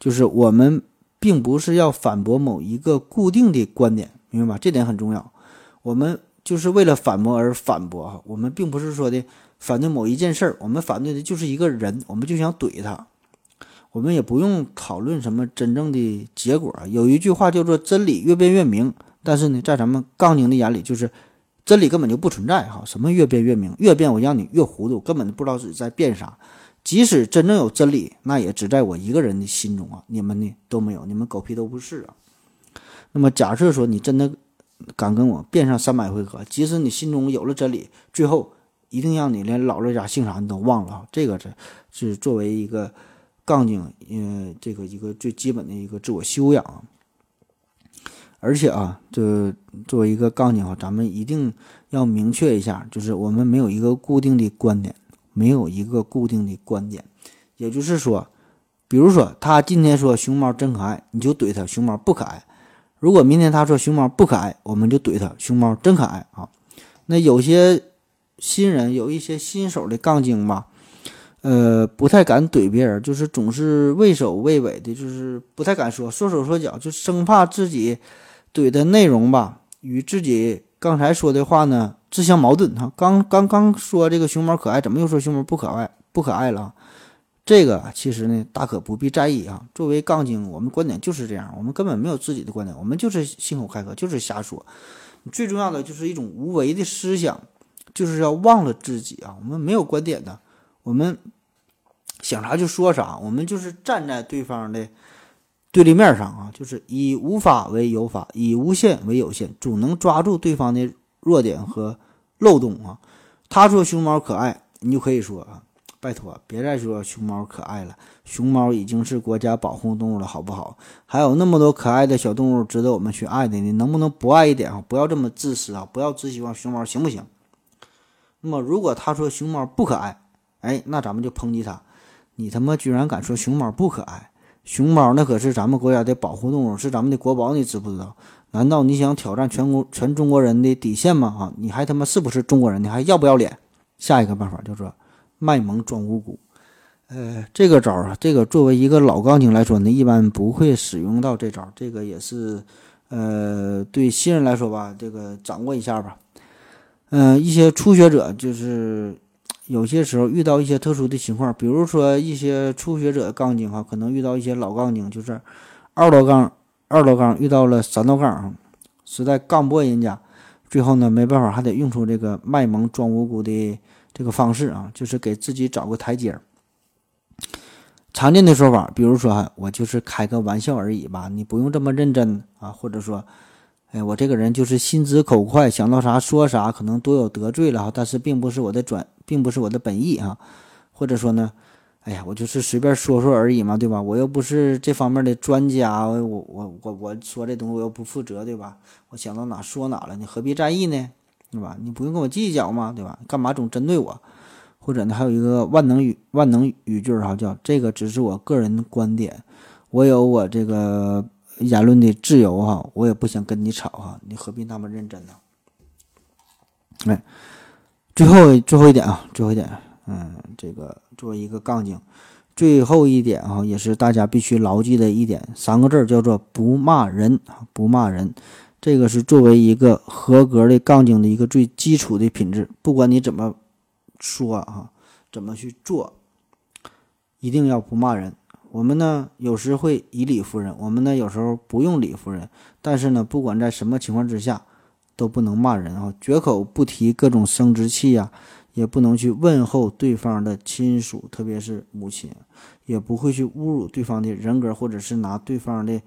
就是我们并不是要反驳某一个固定的观点，明白吧？这点很重要。我们就是为了反驳而反驳哈，我们并不是说的反对某一件事儿，我们反对的就是一个人，我们就想怼他。我们也不用讨论什么真正的结果。有一句话叫做“真理越辩越明”，但是呢，在咱们杠精的眼里，就是。真理根本就不存在哈，什么越辩越明，越辩我让你越糊涂，根本不知道自己在辩啥。即使真正有真理，那也只在我一个人的心中啊，你们呢都没有，你们狗屁都不是啊。那么假设说你真的敢跟我辩上三百回合，即使你心中有了真理，最后一定让你连姥姥家姓啥你都忘了哈。这个是是作为一个杠精，呃，这个一个最基本的一个自我修养。而且啊，这作为一个杠精啊，咱们一定要明确一下，就是我们没有一个固定的观点，没有一个固定的观点。也就是说，比如说他今天说熊猫真可爱，你就怼他熊猫不可爱；如果明天他说熊猫不可爱，我们就怼他熊猫真可爱啊。那有些新人，有一些新手的杠精吧，呃，不太敢怼别人，就是总是畏首畏尾的，就是不太敢说，缩手缩脚，就生怕自己。怼的内容吧，与自己刚才说的话呢自相矛盾哈。刚刚刚说这个熊猫可爱，怎么又说熊猫不可爱不可爱了？这个其实呢大可不必在意啊。作为杠精，我们观点就是这样，我们根本没有自己的观点，我们就是信口开河，就是瞎说。最重要的就是一种无为的思想，就是要忘了自己啊。我们没有观点的，我们想啥就说啥，我们就是站在对方的。对立面上啊，就是以无法为有法，以无限为有限，总能抓住对方的弱点和漏洞啊。他说熊猫可爱，你就可以说啊，拜托别再说熊猫可爱了，熊猫已经是国家保护动物了，好不好？还有那么多可爱的小动物值得我们去爱的，你能不能不爱一点啊？不要这么自私啊，不要只喜欢熊猫，行不行？那么如果他说熊猫不可爱，哎，那咱们就抨击他。你他妈居然敢说熊猫不可爱？熊猫那可是咱们国家的保护动物，是咱们的国宝，你知不知道？难道你想挑战全国全中国人的底线吗？啊，你还他妈是不是中国人？你还要不要脸？下一个办法叫做卖萌装无辜。呃，这个招儿啊，这个作为一个老钢精来说呢，一般不会使用到这招儿。这个也是，呃，对新人来说吧，这个掌握一下吧。嗯，一些初学者就是有些时候遇到一些特殊的情况，比如说一些初学者杠精哈，可能遇到一些老杠精，就是二道杠。二道杠遇到了三道杠，实在杠不过人家，最后呢没办法，还得用出这个卖萌装无辜的这个方式啊，就是给自己找个台阶儿。常见的说法，比如说我就是开个玩笑而已吧，你不用这么认真啊，或者说，哎，我这个人就是心直口快，想到啥说啥，可能多有得罪了哈，但是并不是我的转，并不是我的本意啊，或者说呢。哎呀，我就是随便说说而已嘛，对吧？我又不是这方面的专家，我我我我说这东西我又不负责，对吧？我想到哪说哪了，你何必在意呢？对吧？你不用跟我计较嘛，对吧？干嘛总针对我？或者呢，还有一个万能语万能语句哈，叫这个只是我个人观点，我有我这个言论的自由哈，我也不想跟你吵哈，你何必那么认真呢？哎，最后最后一点啊，最后一点。嗯，这个作为一个杠精，最后一点啊，也是大家必须牢记的一点，三个字叫做不骂人啊，不骂人，这个是作为一个合格的杠精的一个最基础的品质。不管你怎么说啊，怎么去做，一定要不骂人。我们呢，有时会以理服人，我们呢，有时候不用理服人。但是呢，不管在什么情况之下，都不能骂人啊，绝口不提各种生殖器呀。也不能去问候对方的亲属，特别是母亲，也不会去侮辱对方的人格，或者是拿对方的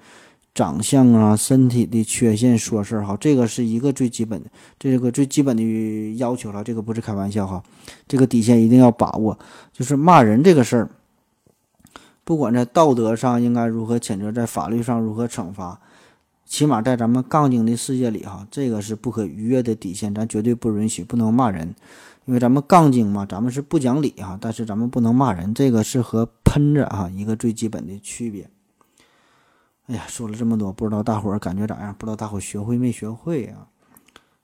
长相啊、身体的缺陷说事儿哈。这个是一个最基本的，这个最基本的要求了。这个不是开玩笑哈，这个底线一定要把握。就是骂人这个事儿，不管在道德上应该如何谴责，在法律上如何惩罚，起码在咱们杠精的世界里哈，这个是不可逾越的底线，咱绝对不允许，不能骂人。因为咱们杠精嘛，咱们是不讲理哈，但是咱们不能骂人，这个是和喷子哈一个最基本的区别。哎呀，说了这么多，不知道大伙儿感觉咋样？不知道大伙儿学会没学会啊？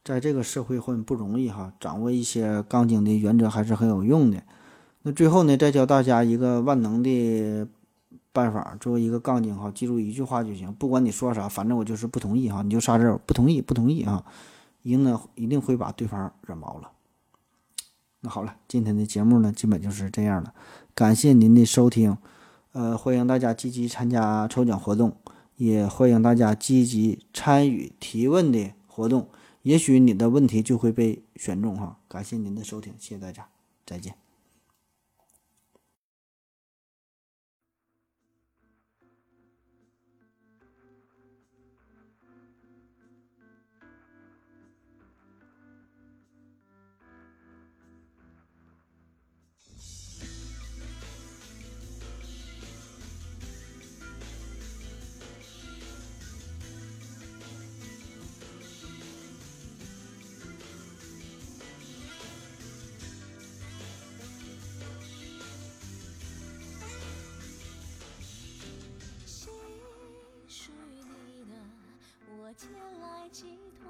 在这个社会混不容易哈，掌握一些杠精的原则还是很有用的。那最后呢，再教大家一个万能的办法，作为一个杠精哈，记住一句话就行，不管你说啥，反正我就是不同意哈，你就仨字儿，不同意，不同意啊，一定一定会把对方惹毛了。那好了，今天的节目呢，基本就是这样了。感谢您的收听，呃，欢迎大家积极参加抽奖活动，也欢迎大家积极参与提问的活动，也许你的问题就会被选中哈。感谢您的收听，谢谢大家，再见。寄托，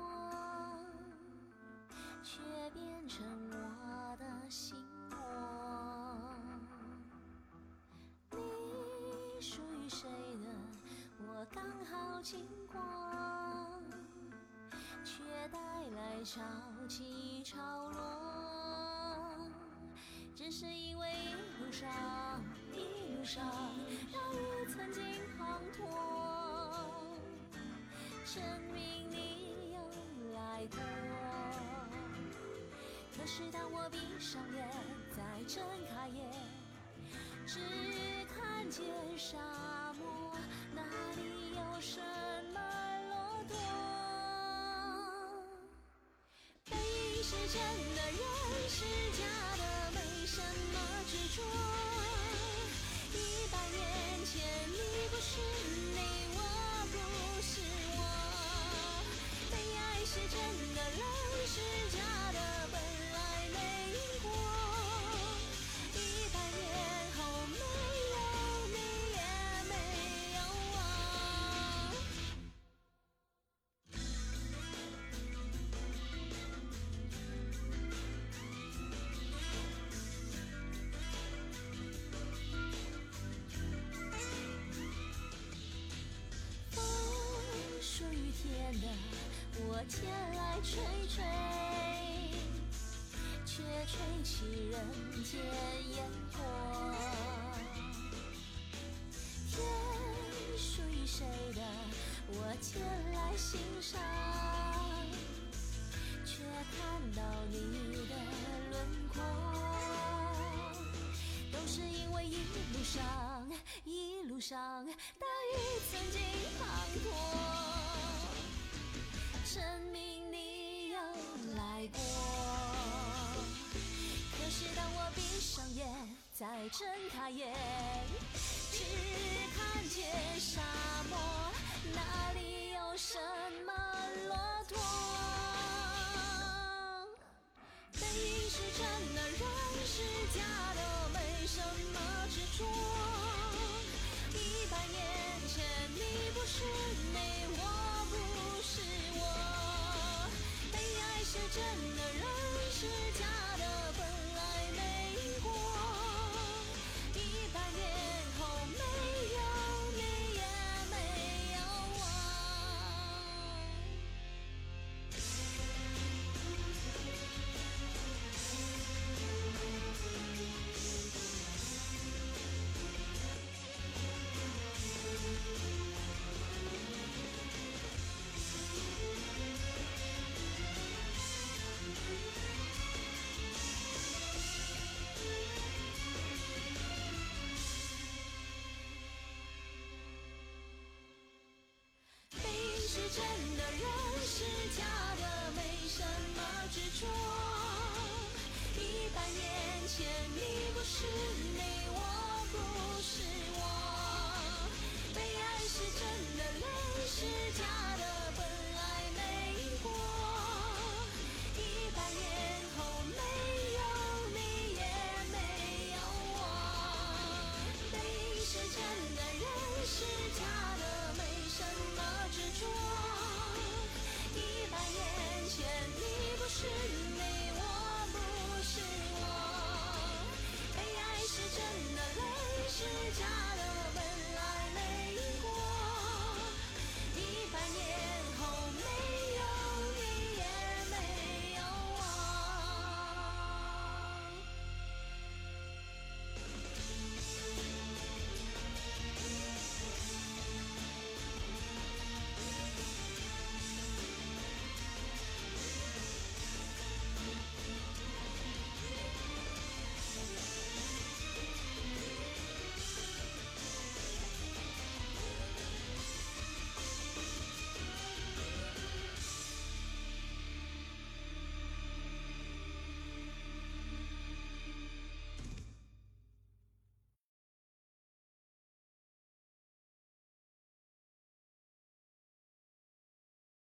却变成我的心魔。你属于谁的？我刚好经过，却带来潮起潮落。只是因为一路上，一路上，大雨曾经滂沱。证明你有来过，可是当我闭上眼再睁开眼，只看见沙漠，哪里有什么骆驼？背影是真的，人是假的，没什么执着。一百年前，你不是是真的，人是假的，本来没因果。我前来吹吹，却吹起人间烟火。天属于谁的我前来欣赏，却看到你的轮廓。都是因为一路上，一路上大雨曾经滂沱，证明你有来过。可是当我闭上眼，再睁开眼，只看见沙漠，哪里有什么骆驼？背影是真的，人是假的，没什么执着。一百年前你不是你，我不是我。是真的，人是假前你不是你，我不是我。被爱是真的，泪是假的，